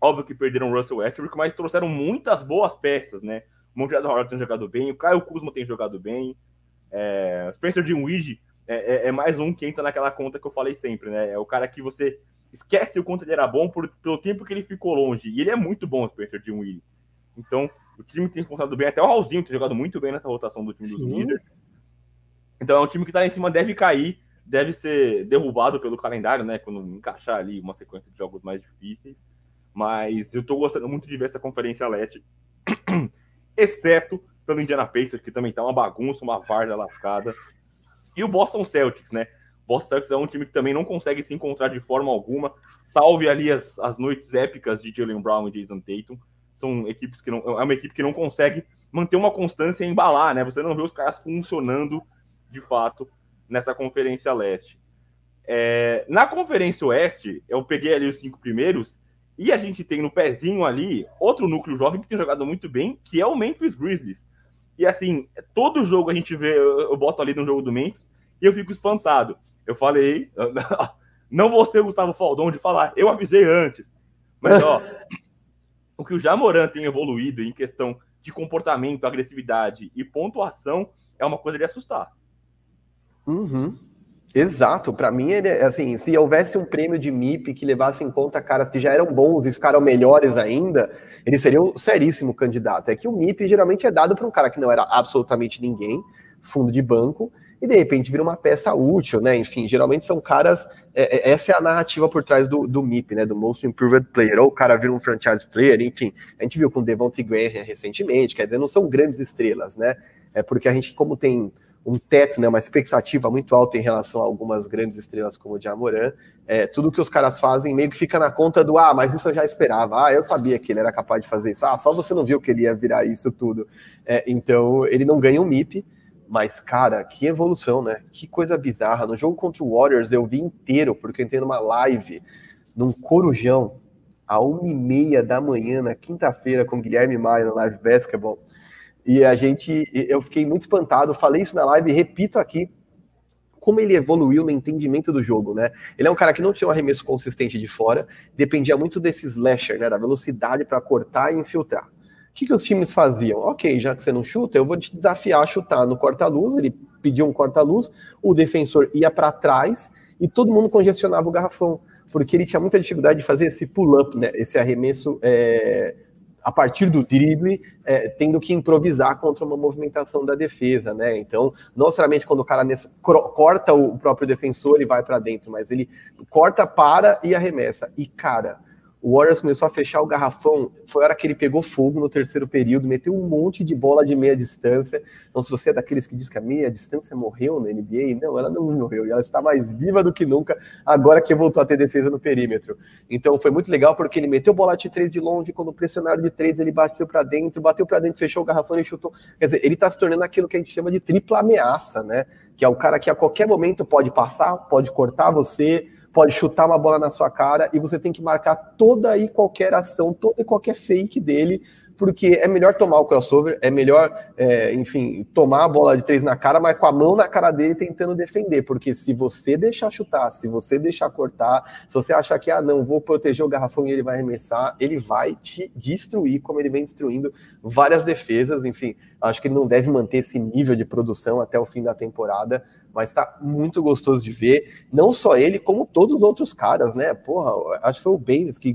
óbvio que perderam o Russell Westbrook, mas trouxeram muitas boas peças, né? O Montrezl Harrell tem jogado bem, o Caio Kuzma tem jogado bem, é, Spencer Dinwiddie é, é, é, mais um que entra naquela conta que eu falei sempre, né? É o cara que você esquece o quanto ele era bom por, pelo tempo que ele ficou longe. E ele é muito bom, o Spencer Dinwiddie. Então, o time tem funcionado bem. Até o Raulzinho tem jogado muito bem nessa rotação do time Sim. dos líderes. Então, é um time que está em cima, deve cair, deve ser derrubado pelo calendário, né? Quando encaixar ali uma sequência de jogos mais difíceis. Mas eu estou gostando muito de ver essa Conferência Leste, exceto pelo Indiana Pacers, que também tá uma bagunça, uma várzea lascada. E o Boston Celtics, né? Boston Celtics é um time que também não consegue se encontrar de forma alguma. Salve ali as, as noites épicas de Jalen Brown e Jason Tatum. São equipes que não. É uma equipe que não consegue manter uma constância e embalar, né? Você não vê os caras funcionando de fato nessa Conferência Leste. É, na Conferência Oeste, eu peguei ali os cinco primeiros, e a gente tem no pezinho ali outro núcleo jovem que tem jogado muito bem, que é o Memphis Grizzlies. E assim, todo jogo a gente vê, eu, boto ali no jogo do Memphis e eu fico espantado. Eu falei, não vou ser o Gustavo Faldon de falar, eu avisei antes. Mas, ó, o que o Jamoran tem evoluído em questão de comportamento, agressividade e pontuação é uma coisa de assustar. Uhum. Exato, para mim ele assim, se houvesse um prêmio de MIP que levasse em conta caras que já eram bons e ficaram melhores ainda, ele seria um seríssimo candidato. É que o MIP geralmente é dado para um cara que não era absolutamente ninguém, fundo de banco, e de repente vira uma peça útil, né? Enfim, geralmente são caras. É, é essa é a narrativa por trás do, do MIP, né? Do Most Improved Player. Ou o cara vira um franchise player, enfim. A gente viu com o Devontae Graham recentemente, quer dizer, não são grandes estrelas, né? É porque a gente, como tem um teto, né, uma expectativa muito alta em relação a algumas grandes estrelas como o Jamoran. É, tudo que os caras fazem meio que fica na conta do ah, mas isso eu já esperava, ah, eu sabia que ele era capaz de fazer isso, ah, só você não viu que ele ia virar isso tudo. É, então ele não ganha um MIP, mas cara, que evolução, né? Que coisa bizarra. No jogo contra o Warriors eu vi inteiro, porque eu entrei numa live num corujão a uma e meia da manhã na quinta-feira com Guilherme Maia no Live Basketball. E a gente, eu fiquei muito espantado, falei isso na live e repito aqui, como ele evoluiu no entendimento do jogo, né? Ele é um cara que não tinha um arremesso consistente de fora, dependia muito desse slasher, né? Da velocidade para cortar e infiltrar. O que, que os times faziam? Ok, já que você não chuta, eu vou te desafiar a chutar no corta-luz. Ele pediu um corta-luz, o defensor ia para trás e todo mundo congestionava o garrafão, porque ele tinha muita dificuldade de fazer esse pull-up, né? Esse arremesso é, a partir do drible, é, tendo que improvisar contra uma movimentação da defesa, né? Então, não necessariamente quando o cara nesse, corta o próprio defensor e vai para dentro, mas ele corta, para e arremessa. E, cara, o Warriors começou a fechar o garrafão, foi a hora que ele pegou fogo no terceiro período, meteu um monte de bola de meia distância. Então, se você é daqueles que diz que a meia distância morreu na NBA, não, ela não morreu, ela está mais viva do que nunca, agora que voltou a ter defesa no perímetro. Então, foi muito legal porque ele meteu bola de três de longe, quando pressionaram de três, ele bateu para dentro, bateu para dentro, fechou o garrafão e chutou. Quer dizer, ele está se tornando aquilo que a gente chama de tripla ameaça, né? Que é o cara que a qualquer momento pode passar, pode cortar você, pode chutar uma bola na sua cara e você tem que marcar toda e qualquer ação, toda e qualquer fake dele, porque é melhor tomar o crossover, é melhor, é, enfim, tomar a bola de três na cara, mas com a mão na cara dele tentando defender, porque se você deixar chutar, se você deixar cortar, se você achar que, ah, não, vou proteger o garrafão e ele vai arremessar, ele vai te destruir, como ele vem destruindo várias defesas, enfim, acho que ele não deve manter esse nível de produção até o fim da temporada, mas tá muito gostoso de ver. Não só ele, como todos os outros caras, né? Porra, acho que foi o Baines que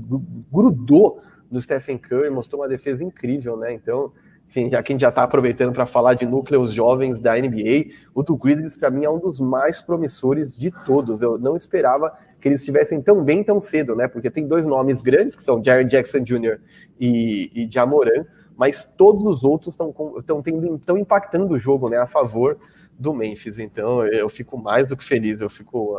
grudou no Stephen Curry, mostrou uma defesa incrível, né? Então, enfim, já que a gente já está aproveitando para falar de núcleos jovens da NBA, o do Grizzlies para mim é um dos mais promissores de todos. Eu não esperava que eles estivessem tão bem tão cedo, né? Porque tem dois nomes grandes que são Jared Jackson Jr. e, e Jamoran, mas todos os outros estão tendo estão impactando o jogo, né? A favor do Memphis. Então eu fico mais do que feliz. Eu fico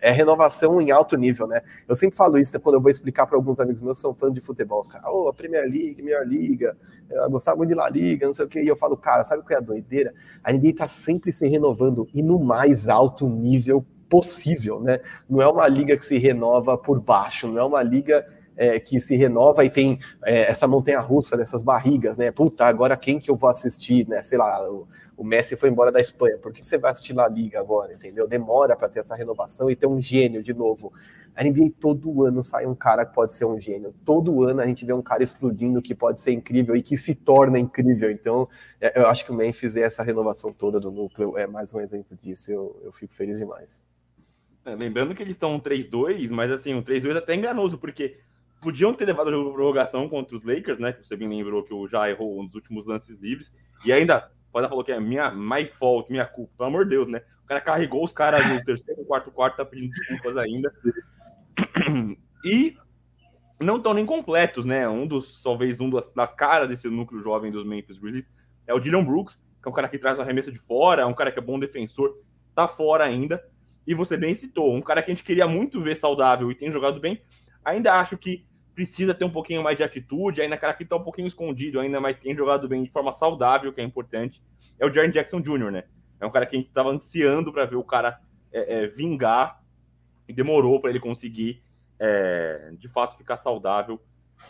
é renovação em alto nível, né? Eu sempre falo isso quando eu vou explicar para alguns amigos meus que são fãs de futebol. Os caras, oh, a Premier League, melhor liga, eu gostava muito de La Liga, não sei o que. E eu falo, cara, sabe qual é a doideira? A NBA tá sempre se renovando e no mais alto nível possível, né? Não é uma liga que se renova por baixo, não é uma liga é, que se renova e tem é, essa montanha russa dessas barrigas, né? Puta, agora quem que eu vou assistir, né? Sei lá, o, Messi foi embora da Espanha, por que você vai assistir La Liga agora, entendeu? Demora para ter essa renovação e ter um gênio de novo. A NBA todo ano sai um cara que pode ser um gênio. Todo ano a gente vê um cara explodindo que pode ser incrível e que se torna incrível. Então, é, eu acho que o Memphis e essa renovação toda do núcleo é mais um exemplo disso. Eu, eu fico feliz demais. É, lembrando que eles estão 3-2, mas assim, o 3-2 é até enganoso, porque podiam ter levado para prorrogação contra os Lakers, né? Que você bem lembrou que o já errou um dos últimos lances livres. E ainda, pode falou que é minha my fault, minha culpa, pelo amor de Deus, né? O cara carregou os caras no terceiro, quarto, quarto, tá pedindo desculpas ainda. E não estão nem completos, né? Um dos, talvez, um das, das caras desse núcleo jovem dos Memphis Grizzlies é o Dylan Brooks, que é um cara que traz o arremesso de fora, é um cara que é bom defensor, tá fora ainda. E você bem citou, um cara que a gente queria muito ver saudável e tem jogado bem. Ainda acho que precisa ter um pouquinho mais de atitude, ainda cara que tá um pouquinho escondido, ainda mais tem jogado bem de forma saudável, que é importante, é o Jaren Jackson Jr., né? É um cara que a gente tava ansiando para ver o cara é, é, vingar e demorou para ele conseguir é, de fato ficar saudável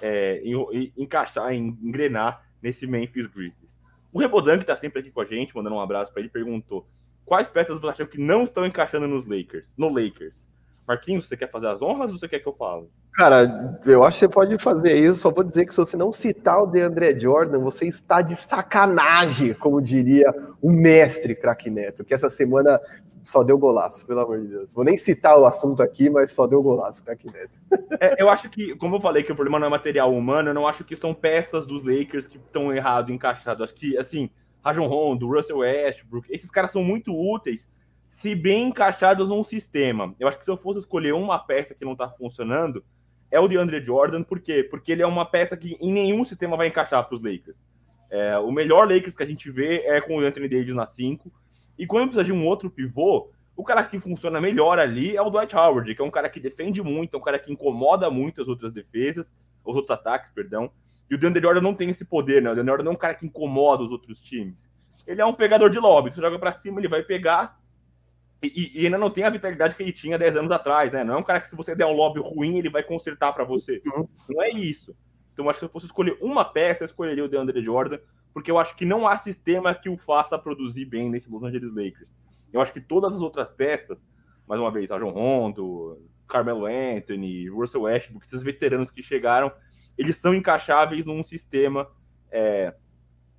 é, e, e, encaixar, engrenar nesse Memphis Grizzlies. O Rebodan, que tá sempre aqui com a gente, mandando um abraço para ele, perguntou quais peças você acham que não estão encaixando nos Lakers, no Lakers? Marquinhos, você quer fazer as honras ou você quer que eu fale? Cara, eu acho que você pode fazer isso. Só vou dizer que se você não citar o DeAndre Jordan, você está de sacanagem, como diria o mestre craque Neto, que essa semana só deu golaço, pelo amor de Deus. Vou nem citar o assunto aqui, mas só deu golaço, craque Neto. É, eu acho que, como eu falei, que o problema não é material humano, eu não acho que são peças dos Lakers que estão errado, encaixadas. Acho que, assim, Rajon Rondo, Russell Westbrook, esses caras são muito úteis se bem encaixados num sistema. Eu acho que se eu fosse escolher uma peça que não está funcionando, é o de Andre Jordan, por quê? Porque ele é uma peça que em nenhum sistema vai encaixar para os Lakers. É, o melhor Lakers que a gente vê é com o Anthony Davis na 5, e quando precisa de um outro pivô, o cara que funciona melhor ali é o Dwight Howard, que é um cara que defende muito, é um cara que incomoda muito as outras defesas, os outros ataques, perdão. E o DeAndre Jordan não tem esse poder, né? O DeAndre Jordan é um cara que incomoda os outros times. Ele é um pegador de lobby. Você joga para cima, ele vai pegar, e, e, ainda não tem a vitalidade que ele tinha 10 anos atrás, né? Não é um cara que se você der um lobby ruim, ele vai consertar para você. Não é isso. Então, acho que se eu fosse escolher uma peça, eu escolheria o DeAndre Jordan, porque eu acho que não há sistema que o faça produzir bem nesse Los Angeles Lakers. Eu acho que todas as outras peças, mais uma vez, a John Rondo, Carmelo Anthony, Russell Westbrook, esses veteranos que chegaram, eles são encaixáveis num sistema é,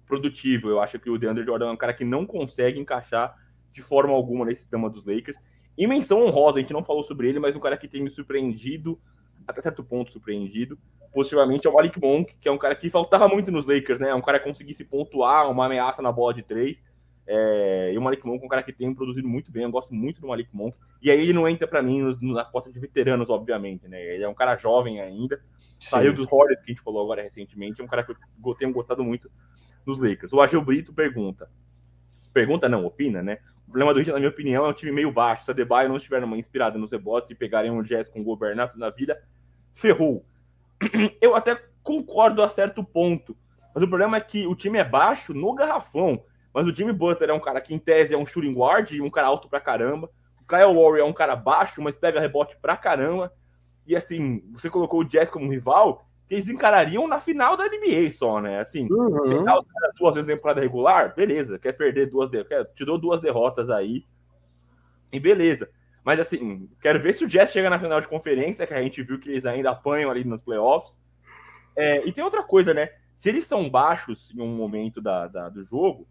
produtivo. Eu acho que o DeAndre Jordan é um cara que não consegue encaixar de forma alguma nesse sistema dos Lakers. E menção honrosa, a gente não falou sobre ele, mas um cara que tem me surpreendido, até certo ponto surpreendido, positivamente é o Malik Monk, que é um cara que faltava muito nos Lakers, né? É um cara que conseguisse pontuar uma ameaça na bola de três. É... e o Malik Monk é um cara que tem produzido muito bem, eu gosto muito do Malik Monk. E aí ele não entra para mim na cota de veteranos, obviamente, né? Ele é um cara jovem ainda, Sim. saiu dos Hornets, que a gente falou agora recentemente, é um cara que eu tenho gostado muito dos Lakers. O Agil Brito pergunta, pergunta não, opina, né? O problema do Heat, na minha opinião, é um time meio baixo. Se a Debaio não estiver numa inspirada nos rebotes e pegarem um Jazz com o Gobert na, na vida, ferrou. Eu até concordo a certo ponto. Mas o problema é que o time é baixo no garrafão. Mas o Jimmy Butler é um cara que, em tese, é um shooting guard e um cara alto pra caramba. O Kyle Warrior é um cara baixo, mas pega rebote pra caramba. E assim, você colocou o Jazz como rival, que eles encarariam na final da NBA só, né? Assim, uhum. duas vezes temporada regular, beleza. Quer perder duas, de... quer... te dou duas derrotas aí, e beleza. Mas assim, quero ver se o Jazz chega na final de conferência, que a gente viu que eles ainda apanham ali nos playoffs. É, e tem outra coisa, né? Se eles são baixos em um momento da, da do jogo,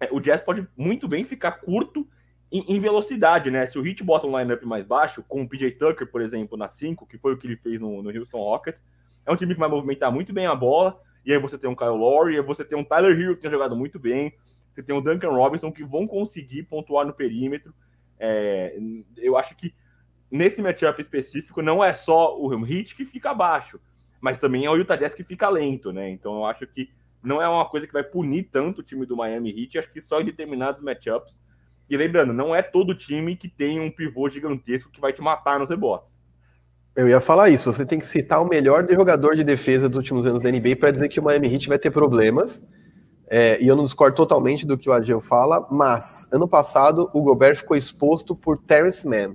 é, o Jazz pode muito bem ficar curto em, em, velocidade, né? Se o Hit bota um lineup mais baixo, com o PJ Tucker, por exemplo, na 5, que foi o que ele fez no, no Houston Rockets, é um time que vai movimentar muito bem a bola e aí você tem um Kyle Lowry, você tem um Tyler Hero que tem jogado muito bem, você tem um Duncan Robinson que vão conseguir pontuar no perímetro. É, eu acho que nesse matchup específico não é só o Heat que fica abaixo, mas também é o Utah Jazz que fica lento, né? Então eu acho que não é uma coisa que vai punir tanto o time do Miami Heat, acho que só em determinados matchups. E lembrando, não é todo time que tem um pivô gigantesco que vai te matar nos rebotes. Eu ia falar isso, você tem que citar o melhor jogador de defesa dos últimos anos da NBA para dizer que o Miami Heat vai ter problemas. É, e eu não discordo totalmente do que o Ageu fala, mas ano passado o Gobert ficou exposto por Terrence Mann.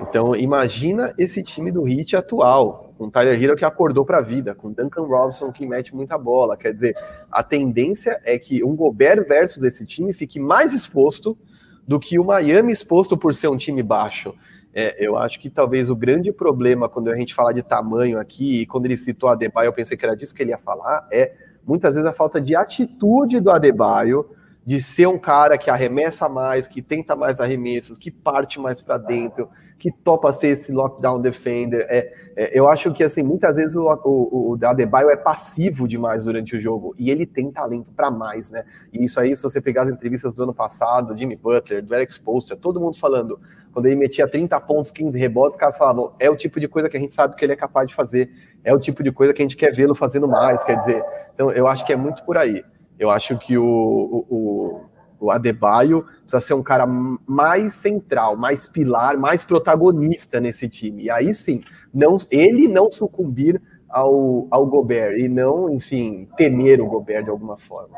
Então imagina esse time do Heat atual, com Tyler Hero que acordou para a vida, com Duncan Robinson que mete muita bola. Quer dizer, a tendência é que um Gobert versus esse time fique mais exposto do que o Miami exposto por ser um time baixo. É, eu acho que talvez o grande problema quando a gente fala de tamanho aqui, e quando ele citou a Adebayo, eu pensei que era disso que ele ia falar, é muitas vezes a falta de atitude do Adebayo, de ser um cara que arremessa mais, que tenta mais arremessos, que parte mais para dentro, que topa ser esse lockdown defender. É, é, eu acho que assim muitas vezes o, o, o Adebayo é passivo demais durante o jogo e ele tem talento para mais, né? E isso aí, se você pegar as entrevistas do ano passado, Jimmy Butler, do Alex Poster, todo mundo falando quando ele metia 30 pontos, 15 rebotes, os caras falavam, é o tipo de coisa que a gente sabe que ele é capaz de fazer, é o tipo de coisa que a gente quer vê-lo fazendo mais, quer dizer, então eu acho que é muito por aí. Eu acho que o, o, o Adebayo precisa ser um cara mais central, mais pilar, mais protagonista nesse time. E aí sim, não, ele não sucumbir ao, ao Gobert e não, enfim, temer o Gobert de alguma forma.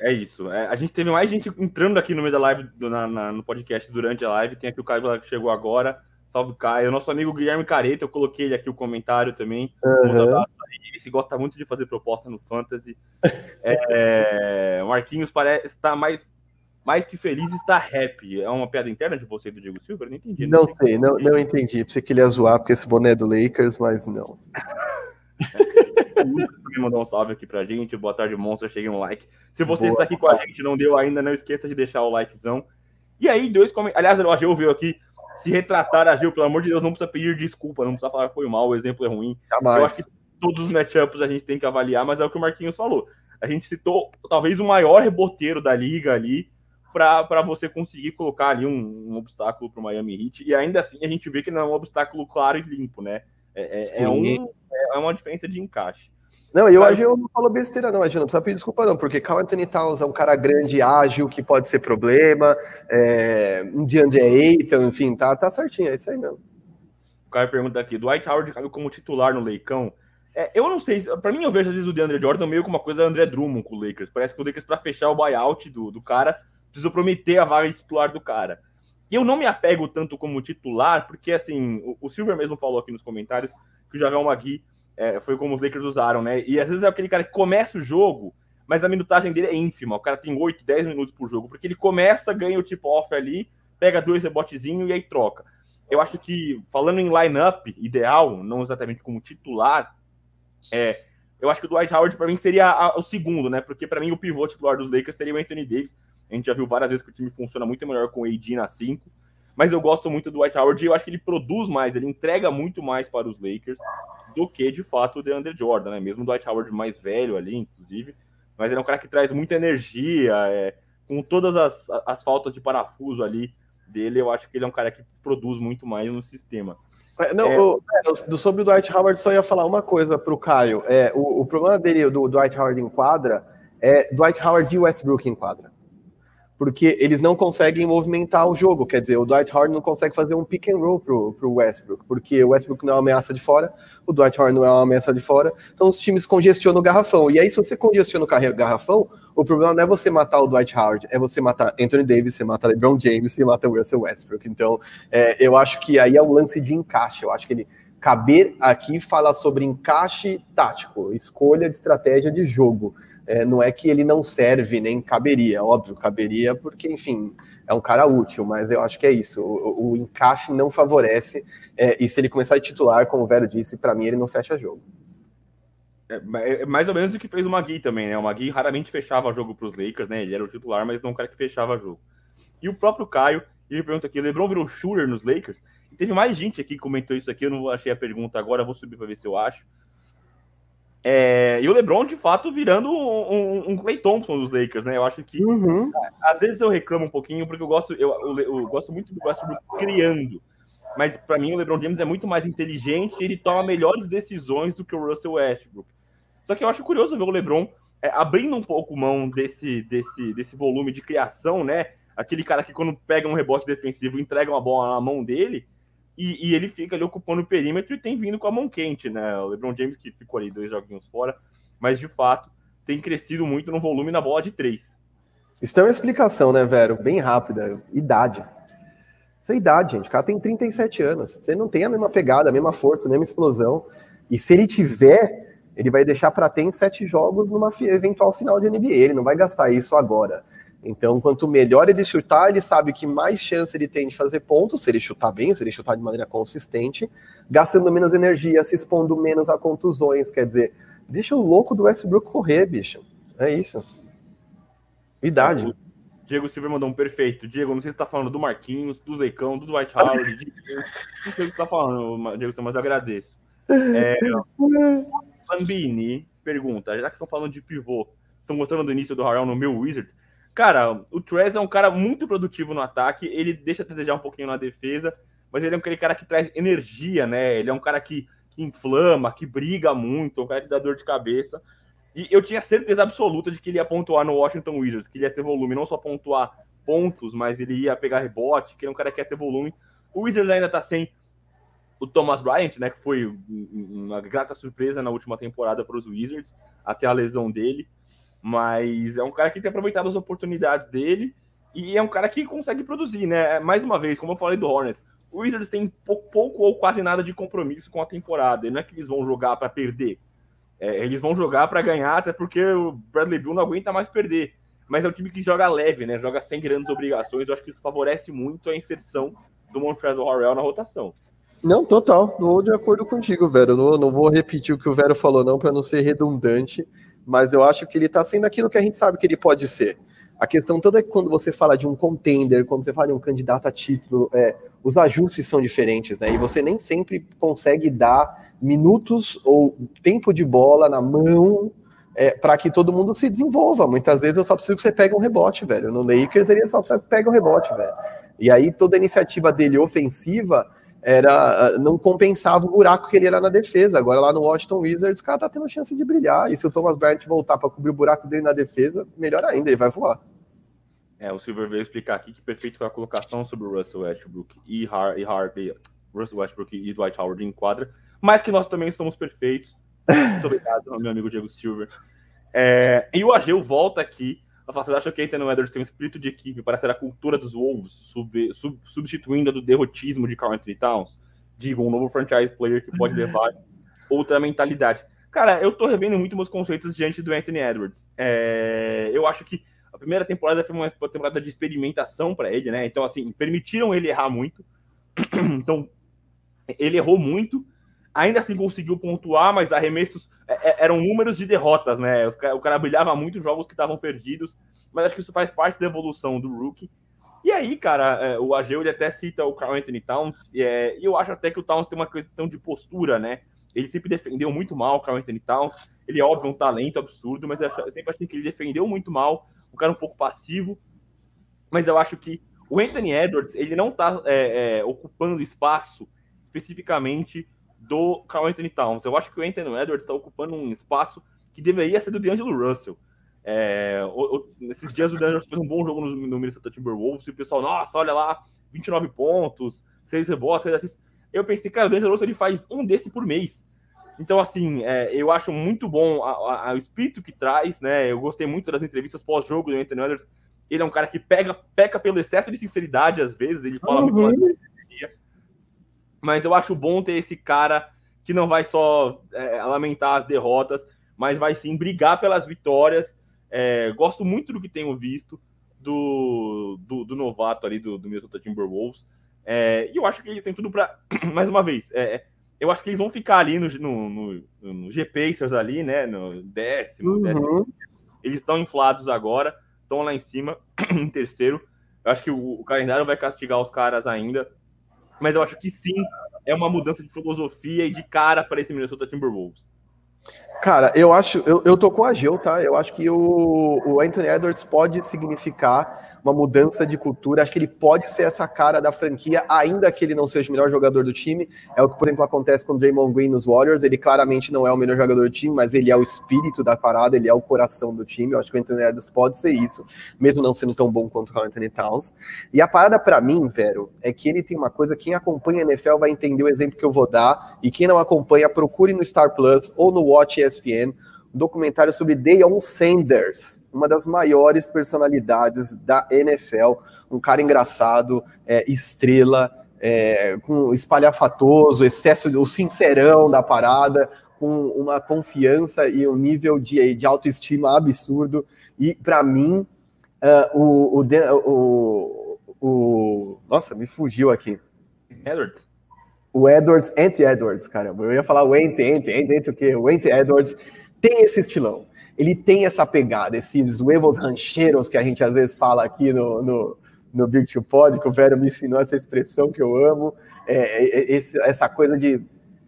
É isso. É, a gente teve mais gente entrando aqui no meio da live, do, na, na, no podcast durante a live. Tem aqui o Caio que chegou agora. Salve, Caio. Nosso amigo Guilherme Careta, eu coloquei ele aqui o comentário também. Uhum. Ele se gosta muito de fazer proposta no Fantasy. é, Marquinhos parece estar mais, mais que feliz, está happy. É uma piada interna de você e do Diego Silva? Eu não entendi. Não, não sei, não, não entendi. Pensei que ele ia zoar porque esse boné é do Lakers, mas não. me mandou um salve aqui pra gente. Boa tarde, monstro. Cheguei um like. Se você Boa está aqui com a gente não deu ainda, não esqueça de deixar o likezão. E aí, dois comentários. Aliás, o Ageu veio aqui se retratar, Ageu, pelo amor de Deus, não precisa pedir desculpa, não precisa falar que foi mal, o exemplo é ruim. Jamais. Eu acho que todos os matchups a gente tem que avaliar, mas é o que o Marquinhos falou. A gente citou talvez o maior reboteiro da liga ali para você conseguir colocar ali um, um obstáculo para o Miami Heat. E ainda assim a gente vê que não é um obstáculo claro e limpo, né? É, é, é um, é uma diferença de encaixe. Não, eu acho que eu não falo besteira, não, Agil, não precisa pedir desculpa, não, porque Carl Anthony Towns é um cara grande, ágil, que pode ser problema, é, um DeAndre Ayton, enfim, tá, tá certinho, é isso aí mesmo. O cara pergunta aqui, Dwight Howard caiu como titular no Leicão? É, eu não sei, para mim eu vejo às vezes o DeAndre Jordan meio como uma coisa André Drummond com o Lakers, parece que o Lakers para fechar o buyout do, do cara, precisa prometer a vaga de titular do cara. E eu não me apego tanto como titular, porque assim, o, o Silver mesmo falou aqui nos comentários que o Javel Magui é, foi como os Lakers usaram, né? E às vezes é aquele cara que começa o jogo, mas a minutagem dele é ínfima. O cara tem 8, 10 minutos por jogo, porque ele começa, ganha o tip off ali, pega dois rebotezinhos e aí troca. Eu acho que, falando em lineup ideal, não exatamente como titular, é, eu acho que o Dwight Howard para mim seria a, o segundo, né? Porque para mim o pivô titular dos Lakers seria o Anthony Davis. A gente já viu várias vezes que o time funciona muito melhor com o AD na 5 mas eu gosto muito do Dwight Howard e eu acho que ele produz mais, ele entrega muito mais para os Lakers do que, de fato, o DeAndre Jordan, né? Mesmo o Dwight Howard mais velho ali, inclusive, mas ele é um cara que traz muita energia, é, com todas as, as faltas de parafuso ali dele, eu acho que ele é um cara que produz muito mais no sistema. É, não, é, o, é, sobre o Dwight Howard, só ia falar uma coisa para o Caio. É, o, o problema dele, do Dwight Howard em quadra, é Dwight Howard e Westbrook em quadra porque eles não conseguem movimentar o jogo. Quer dizer, o Dwight Howard não consegue fazer um pick and roll pro, pro Westbrook, porque o Westbrook não é uma ameaça de fora, o Dwight Howard não é uma ameaça de fora, então os times congestionam o garrafão. E aí, se você congestiona o garrafão, o problema não é você matar o Dwight Howard, é você matar Anthony Davis, você mata LeBron James, você mata o Russell Westbrook. Então, é, eu acho que aí é um lance de encaixe. Eu acho que ele caber aqui fala sobre encaixe tático, escolha de estratégia de jogo é, não é que ele não serve, nem caberia, óbvio, caberia porque, enfim, é um cara útil, mas eu acho que é isso, o, o encaixe não favorece, é, e se ele começar a titular, como o Vero disse, para mim ele não fecha jogo. É, é, mais ou menos o que fez o Magui também, né? O Magui raramente fechava jogo para os Lakers, né? Ele era o titular, mas não um cara que fechava jogo. E o próprio Caio, ele pergunta aqui: LeBron virou shooter nos Lakers? E teve mais gente aqui que comentou isso aqui, eu não achei a pergunta agora, vou subir para ver se eu acho. É, e o LeBron, de fato, virando um, um, um, Clay Thompson dos Lakers, né? Eu acho que uhum. às vezes eu reclamo um pouquinho porque eu gosto, eu, eu, eu gosto muito do Westbrook criando. Mas para mim o LeBron James é muito mais inteligente ele toma melhores decisões do que o Russell Westbrook. Só que eu acho curioso ver o LeBron é, abrindo um pouco mão desse, desse, desse volume de criação, né? Aquele cara que quando pega um rebote defensivo entrega uma bola na mão dele e, e, ele fica ali ocupando o perímetro e tem vindo com a mão quente, né? O LeBron James que ficou ali dois joguinhos fora, mas de fato tem crescido muito no volume na bola de três. Isso tem uma explicação, né, Vero? Bem rápida. Idade. Isso é idade, gente. O cara tem 37 anos. Você não tem a mesma pegada, a mesma força, a mesma explosão. E se ele tiver, ele vai deixar para ter em sete jogos numa eventual final de NBA. Ele não vai gastar isso agora. Então, quanto melhor ele chutar, ele sabe que mais chance ele tem de fazer pontos, se ele chutar bem, se ele chutar de maneira consistente, gastando menos energia, se expondo menos a contusões. Quer dizer, deixa o louco do Westbrook correr, bicho. É isso. Idade. Diego Silva mandou um perfeito. Diego, não sei se você tá falando do Marquinhos, do Zeicão, do White Howard. de... Não sei o que você tá falando, Diego Silva, mas eu agradeço. É, Bambini pergunta: já que estão falando de pivô, estão mostrando o início do Harrell no meu Wizards, Cara, o Trez é um cara muito produtivo no ataque, ele deixa a desejar um pouquinho na defesa, mas ele é aquele cara que traz energia, né? Ele é um cara que, que inflama, que briga muito, um cara que dá dor de cabeça. E eu tinha certeza absoluta de que ele ia pontuar no Washington Wizards, que ele ia ter volume, não só pontuar pontos, mas ele ia pegar rebote, que ele é um cara que ia ter volume. O Wizards ainda tá sem o Thomas Bryant, né, que foi uma grata surpresa na última temporada para os Wizards, até a lesão dele. Mas é um cara que tem aproveitado as oportunidades dele e é um cara que consegue produzir, né? Mais uma vez, como eu falei do Hornets, o Wizards tem pouco, pouco ou quase nada de compromisso com a temporada. Não é que eles vão jogar para perder. É, eles vão jogar para ganhar, até porque o Bradley Bill não aguenta mais perder. Mas é um time que joga leve, né? Joga sem grandes obrigações. Eu acho que isso favorece muito a inserção do Montrezl Harrell na rotação. Não, total. Estou de acordo contigo, Vero. Não, não vou repetir o que o Vero falou, não, para não ser redundante mas eu acho que ele está sendo aquilo que a gente sabe que ele pode ser. A questão toda é que quando você fala de um contender, quando você fala de um candidato a título, é, os ajustes são diferentes, né? E você nem sempre consegue dar minutos ou tempo de bola na mão é, para que todo mundo se desenvolva. Muitas vezes eu só preciso que você pegue um rebote, velho. No Lakers ele só precisa que pegue um rebote, velho. E aí toda a iniciativa dele ofensiva era ah, não compensava o buraco que ele era na defesa. Agora lá no Washington Wizards, o cara tá tendo chance de brilhar. E se o Thomas Bryant voltar para cobrir o buraco dele na defesa, melhor ainda, ele vai voar. É, o Silver veio explicar aqui que perfeito foi a colocação sobre o Russell Westbrook e, Har e Russell Westbrook e Dwight Howard em quadra, mas que nós também somos perfeitos. Muito obrigado, meu amigo Diego Silver. É, e o Ageu volta aqui você acha que Anthony Edwards tem um espírito de equipe para ser a cultura dos Wolves, sub, sub, substituindo a do derrotismo de Carl Anthony Towns? Digo, um novo franchise player que pode levar outra mentalidade. Cara, eu tô revendo muito meus conceitos diante do Anthony Edwards. É, eu acho que a primeira temporada foi uma temporada de experimentação para ele, né? Então, assim, permitiram ele errar muito. então, ele errou muito, ainda assim conseguiu pontuar, mas arremessos é, é, eram números de derrotas, né? O cara brilhava muito em jogos que estavam perdidos, mas acho que isso faz parte da evolução do rookie. E aí, cara, é, o Ageu até cita o Carl Anthony Towns, e eu acho até que o Towns tem uma questão de postura, né? Ele sempre defendeu muito mal o Carl Anthony Towns. Ele é óbvio um talento absurdo, mas eu sempre achei que ele defendeu muito mal, um cara um pouco passivo. Mas eu acho que o Anthony Edwards, ele não tá é, é, ocupando espaço especificamente do Carl Anthony Towns. Eu acho que o Anthony Edwards está ocupando um espaço que deveria ser do D'Angelo Russell. É, o, o, nesses dias o D'Angelo fez um bom jogo no, no Minnesota Timberwolves e o pessoal, nossa, olha lá, 29 pontos, 6 rebotes, 6 assists. Eu pensei, cara, o D'Angelo Russell ele faz um desse por mês. Então, assim, é, eu acho muito bom o espírito que traz, né? Eu gostei muito das entrevistas pós-jogo do Anthony Edwards. Ele é um cara que pega, peca pelo excesso de sinceridade, às vezes, ele fala uhum. muito mas eu acho bom ter esse cara que não vai só é, lamentar as derrotas, mas vai sim brigar pelas vitórias. É, gosto muito do que tenho visto do, do, do novato ali do, do Minnesota Timberwolves. É, e eu acho que ele tem tudo para. Mais uma vez, é, eu acho que eles vão ficar ali no, no, no, no G-Pacers ali, né? No décimo, uhum. décimo. Eles estão inflados agora, estão lá em cima, em terceiro. Eu acho que o, o calendário vai castigar os caras ainda mas eu acho que sim, é uma mudança de filosofia e de cara para esse Minnesota Timberwolves. Cara, eu acho, eu, eu tô com a Gil, tá? Eu acho que o, o Anthony Edwards pode significar uma mudança de cultura. Acho que ele pode ser essa cara da franquia, ainda que ele não seja o melhor jogador do time. É o que, por exemplo, acontece com o Draymond Green nos Warriors. Ele claramente não é o melhor jogador do time, mas ele é o espírito da parada, ele é o coração do time. Eu acho que o Anthony Edwards pode ser isso, mesmo não sendo tão bom quanto o Anthony Towns. E a parada para mim, Vero, é que ele tem uma coisa, quem acompanha a NFL vai entender o exemplo que eu vou dar, e quem não acompanha, procure no Star Plus ou no Watch ESPN documentário sobre Deion Sanders, uma das maiores personalidades da NFL, um cara engraçado, é, estrela, é, com espalhafatoso, excesso, o sincerão da parada, com uma confiança e um nível de, de autoestima absurdo. E para mim, uh, o, o, o, o, Nossa, me fugiu aqui. Edwards. O Edwards, Ant Edwards, caramba. Eu ia falar o Ant, Ant, Ant, Ant o quê? O Ant Edwards tem esse estilão. Ele tem essa pegada, esses huevos rancheiros que a gente às vezes fala aqui no, no, no Big Two Pod, que o Vero me ensinou essa expressão que eu amo, é, é, esse, essa coisa de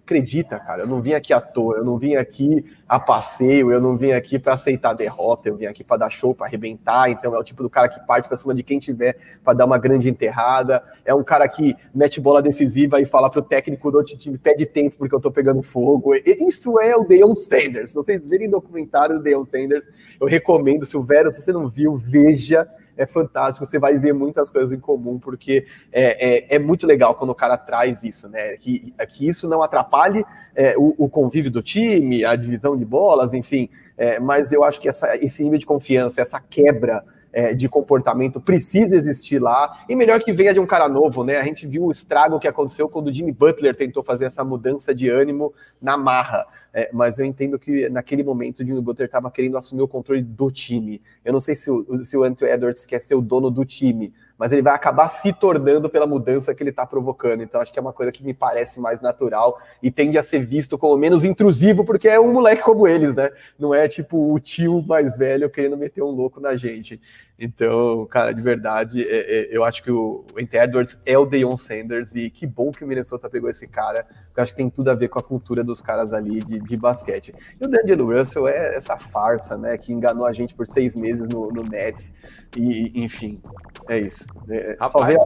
acredita, cara, eu não vim aqui à toa, eu não vim aqui a passeio, eu não vim aqui para aceitar derrota, eu vim aqui para dar show, para arrebentar. Então é o tipo do cara que parte para cima de quem tiver para dar uma grande enterrada. É um cara que mete bola decisiva e fala pro técnico do outro time pede tempo porque eu tô pegando fogo. Isso é o Deion Sanders. Se vocês verem documentário do Deion Sanders, eu recomendo. Se o se você não viu, veja é fantástico, você vai ver muitas coisas em comum, porque é, é, é muito legal quando o cara traz isso, né? Que, que isso não atrapalhe é, o, o, convívio do time, a divisão de bolas, enfim. É, mas eu acho que essa, esse nível de confiança, essa quebra é, de comportamento precisa existir lá. E melhor que venha de um cara novo, né? A gente viu o estrago que aconteceu quando o Jimmy Butler tentou fazer essa mudança de ânimo na marra. É, mas eu entendo que naquele momento o Jimmy Butler estava querendo assumir o controle do time. Eu não sei se o, se o Anthony Edwards quer ser o dono do time, mas ele vai acabar se tornando pela mudança que ele está provocando. Então acho que é uma coisa que me parece mais natural e tende a ser visto como menos intrusivo, porque é um moleque como eles, né? Não é tipo o tio mais velho querendo meter um louco na gente. Então, cara, de verdade, é, é, eu acho que o, Anthony Edwards é o Deion Sanders e que bom que o Minnesota pegou esse cara, porque eu acho que tem tudo a ver com a cultura dos caras ali de, de basquete. E o D'Angelo Russell é essa farsa, né, que enganou a gente por seis meses no, no Nets, e enfim, é isso. É, Rapaz, só ver...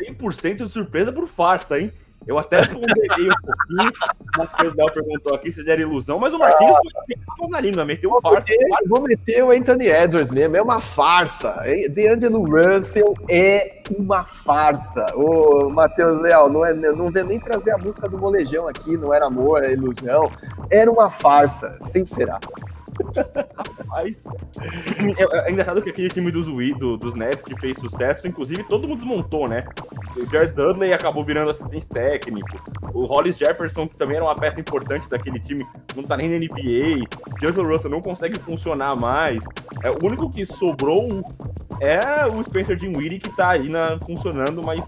100% de surpresa por farsa, hein? Eu até ponderei um pouquinho. O Matheus Del perguntou aqui se era ilusão, mas o Marquinhos ah, na língua, meteu um farsa. Vou meter o Anthony Edwards mesmo, é uma farsa. DeAngelo Russell é uma farsa. Ô, Matheus Leal, não, é, não vem nem trazer a música do molejão aqui, não era amor, era ilusão. Era uma farsa, sempre será. Rapaz. É, é, engraçado que aquele time dos, do, dos Nets que fez sucesso, inclusive todo mundo desmontou, né? O Jared Dudley acabou virando assistente técnico. O Hollis Jefferson, que também era uma peça importante daquele time, não tá nem na NBA. Justin Russell não consegue funcionar mais. É, o único que sobrou é o Spencer Dinwiddie, que tá aí na, funcionando, mas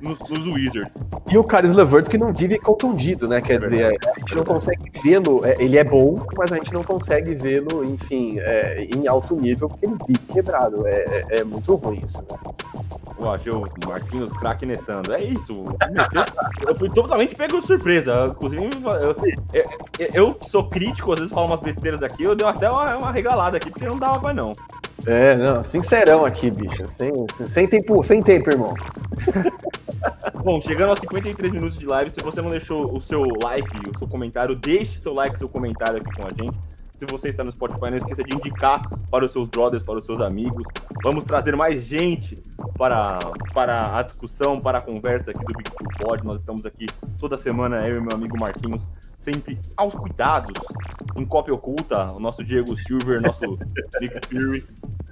nos, nos Wizards. E o Caris LeVert que não vive contundido, né? Quer é dizer, a gente não consegue vê-lo, é, ele é bom, mas a gente não consegue vê-lo, enfim, é, em alto nível, porque ele vive quebrado. É, é, é muito ruim isso, né? Eu achei o Marquinhos craque netando. É isso. Eu fui totalmente pego de surpresa. Inclusive, eu, eu, eu, sou crítico, às vezes falo umas besteiras aqui, eu dei até uma, uma regalada aqui, porque não dava mais não. É, não, sincerão aqui, bicho. Sem, sem, tempo, sem tempo, irmão. Bom, chegando aos 53 minutos de live, se você não deixou o seu like, o seu comentário, deixe seu like, seu comentário aqui com a gente. Se você está no Spotify, não esqueça de indicar para os seus brothers, para os seus amigos. Vamos trazer mais gente para, para a discussão, para a conversa aqui do Big Pod. Nós estamos aqui toda semana, eu e meu amigo Marquinhos, sempre aos cuidados, em cópia oculta, o nosso Diego Silver, nosso Nick Fury.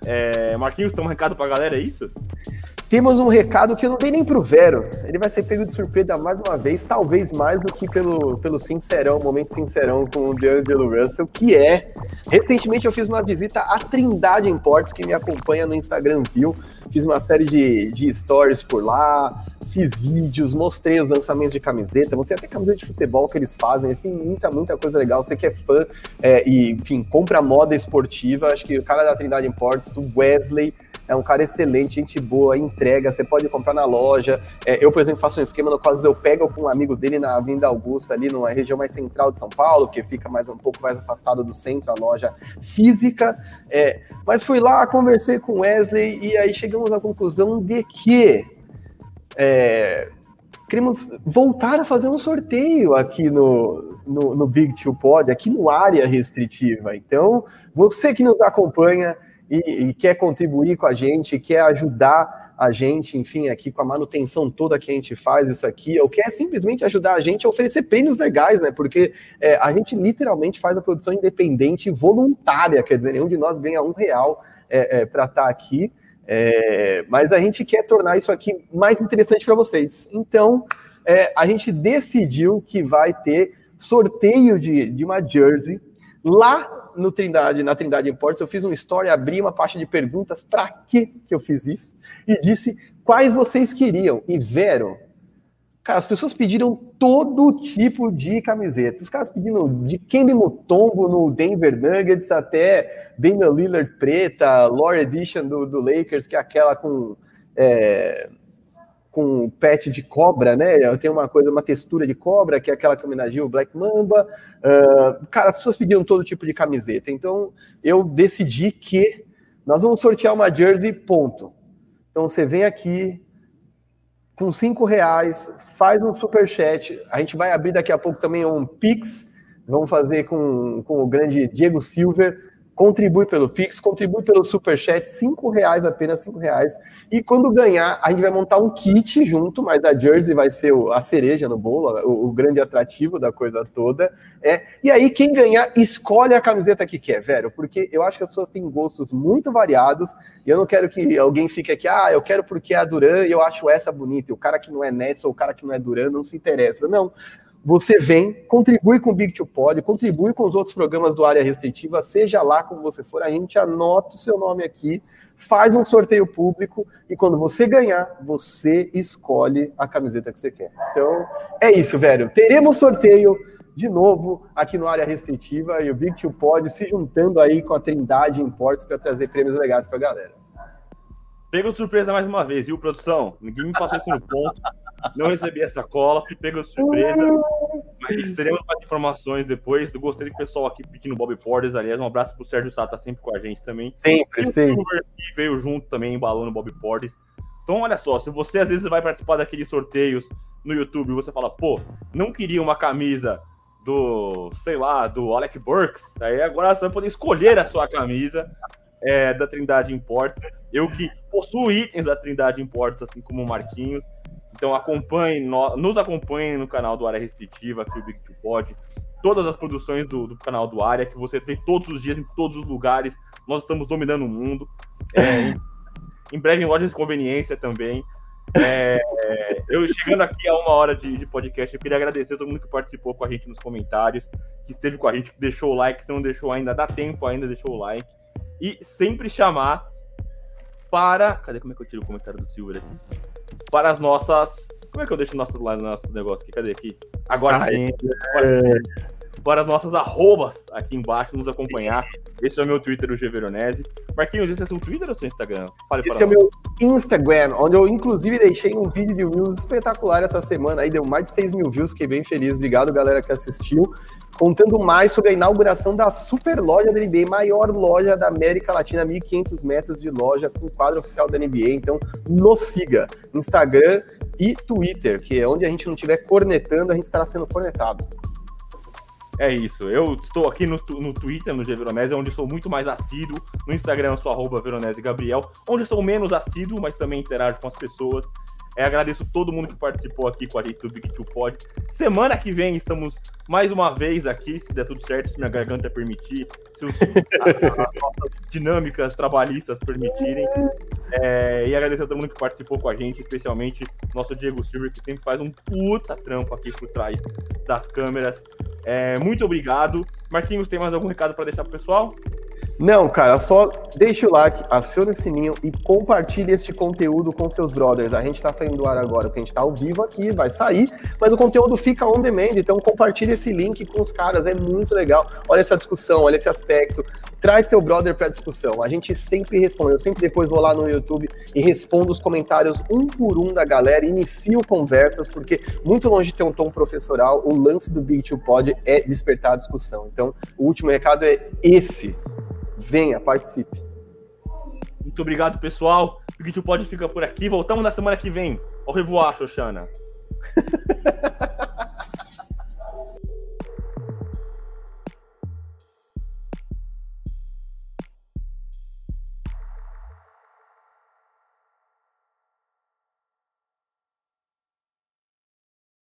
É, Marquinhos, tem um recado para a galera, é isso? Temos um recado que não tem nem pro Vero. Ele vai ser pego de surpresa mais uma vez, talvez mais do que pelo, pelo sincerão, momento sincerão com o DeAngelo Russell, que é. Recentemente eu fiz uma visita à Trindade Imports, que me acompanha no Instagram viu. Fiz uma série de, de stories por lá, fiz vídeos, mostrei os lançamentos de camiseta, mostrei até camiseta de futebol que eles fazem, eles têm muita, muita coisa legal. Você que é fã é, e, enfim, compra moda esportiva, acho que o cara da Trindade Imports, o Wesley, é um cara excelente, gente boa, entrega, você pode comprar na loja. É, eu, por exemplo, faço um esquema no qual eu pego com um amigo dele na Avenida Augusta, ali numa região mais central de São Paulo, que fica mais um pouco mais afastado do centro, a loja física. É, mas fui lá, conversei com Wesley e aí chegamos à conclusão de que é, queremos voltar a fazer um sorteio aqui no, no, no Big Two Pod, aqui no área restritiva. Então, você que nos acompanha e, e, quer contribuir com a gente, quer ajudar a gente, enfim, aqui com a manutenção toda que a gente faz isso aqui, ou quer simplesmente ajudar a gente a oferecer prêmios legais, né? Porque é, a gente literalmente faz a produção independente voluntária, quer dizer, nenhum de nós ganha um real é, é, para estar tá aqui. É, mas a gente quer tornar isso aqui mais interessante para vocês. Então, é, a gente decidiu que vai ter sorteio de, de uma jersey lá no Trindade, na Trindade Imports. Eu fiz uma história, abri uma pasta de perguntas para que que eu fiz isso e disse quais vocês queriam. E Vero, Cara, as pessoas pediram todo tipo de camiseta. Os caras pediram de Kembe Mutombo no Denver Nuggets até Damian Lillard preta, Lore Edition do, do Lakers, que é aquela com é, com pet de cobra, né? Tem uma coisa, uma textura de cobra, que é aquela que homenageia o Black Mamba. Uh, cara, as pessoas pediram todo tipo de camiseta. Então, eu decidi que nós vamos sortear uma jersey, ponto. Então, você vem aqui, com cinco reais, faz um super chat. A gente vai abrir daqui a pouco também um Pix. Vamos fazer com, com o grande Diego Silver contribui pelo Pix, contribui pelo Superchat, cinco reais apenas, cinco reais. E quando ganhar, a gente vai montar um kit junto, mas a jersey vai ser a cereja no bolo, o, o, grande atrativo da coisa toda. É. E aí, quem ganhar, escolhe a camiseta que quer, velho, porque eu acho que as pessoas têm gostos muito variados, e eu não quero que alguém fique aqui, ah, eu quero porque é a Duran e eu acho essa bonita, e o cara que não é Nets ou o cara que não é Duran não se interessa. Não você vem, contribui com o Big to Pod, contribui com os outros programas do Área Restritiva, seja lá como você for, a gente anota o seu nome aqui, faz um sorteio público e quando você ganhar, você escolhe a camiseta que você quer. Então, é isso, velho. Teremos sorteio de novo aqui no Área Restritiva e o Big to Pod se juntando aí com a Trindade Imports para trazer prêmios legais para a galera. Pegou de surpresa mais uma vez, viu, produção? Ninguém me passou isso no ponto. Não recebi essa cola, fui pego de surpresa. Mas teremos mais informações depois. Eu gostei do pessoal aqui pedindo Bob Portes. Aliás, um abraço pro Sérgio Sá, tá sempre com a gente também. Sempre, e sempre. O veio junto também, embalando Bob Portes. Então, olha só, se você às vezes vai participar daqueles sorteios no YouTube e você fala, pô, não queria uma camisa do, sei lá, do Alec Burks, aí agora você vai poder escolher a sua camisa é, da Trindade Imports. Eu que possuo itens da Trindade Imports, assim como o Marquinhos. Então acompanhe, nos acompanhe no canal do Área Restritiva, aqui o Big Two Pod. Todas as produções do, do, canal do Área, que você tem todos os dias, em todos os lugares. Nós estamos dominando o mundo. É, em, em, breve em lojas de conveniência também. É, eu chegando aqui a uma hora de, de, podcast, eu queria agradecer a todo mundo que participou com a gente nos comentários, que esteve com a gente, que deixou o like, se não deixou ainda, dá tempo ainda, deixou o like e sempre chamar para. Cadê como é que eu tiro o comentário do Silver aqui? Para as nossas. Como é que eu deixo nossos, nossos negócios aqui? Cadê aqui? Agora sim. É para as nossas arrobas aqui embaixo, nos acompanhar. Esse é o meu Twitter, o G Veronese. Marquinhos, esse é seu Twitter ou seu Instagram? Fale esse é o meu Instagram, onde eu inclusive deixei um vídeo de views espetacular essa semana. Aí deu mais de 6 mil views, fiquei bem feliz. Obrigado, galera, que assistiu. Contando mais sobre a inauguração da super loja da NBA, maior loja da América Latina, 1.500 metros de loja com quadro oficial da NBA. Então, nos siga. Instagram e Twitter, que é onde a gente não estiver cornetando, a gente estará sendo cornetado. É isso. Eu estou aqui no, no Twitter, no G Veronese, onde sou muito mais assíduo. No Instagram eu sou arroba Veronese Gabriel, onde sou menos assíduo, mas também interajo com as pessoas. É, agradeço todo mundo que participou aqui com a gente do Big Two Pod. Semana que vem estamos mais uma vez aqui, se der tudo certo, se minha garganta permitir, se os, as nossas dinâmicas trabalhistas permitirem. É, e agradecer a todo mundo que participou com a gente, especialmente nosso Diego Silver, que sempre faz um puta trampo aqui por trás das câmeras. É, muito obrigado. Marquinhos, tem mais algum recado para deixar pro pessoal? Não, cara, só deixa o like, acione o sininho e compartilhe este conteúdo com seus brothers. A gente tá saindo do ar agora, porque a gente tá ao vivo aqui, vai sair, mas o conteúdo fica on demand, então compartilhe esse link com os caras, é muito legal. Olha essa discussão, olha esse aspecto, traz seu brother pra discussão. A gente sempre responde, eu sempre depois vou lá no YouTube e respondo os comentários um por um da galera, inicio conversas, porque muito longe de ter um tom professoral, o lance do Big Two Pod é despertar a discussão. Então, o último recado é esse. Venha, participe. Muito obrigado, pessoal. O Big Two Pod fica por aqui. Voltamos na semana que vem. Au revoir, Xoxana.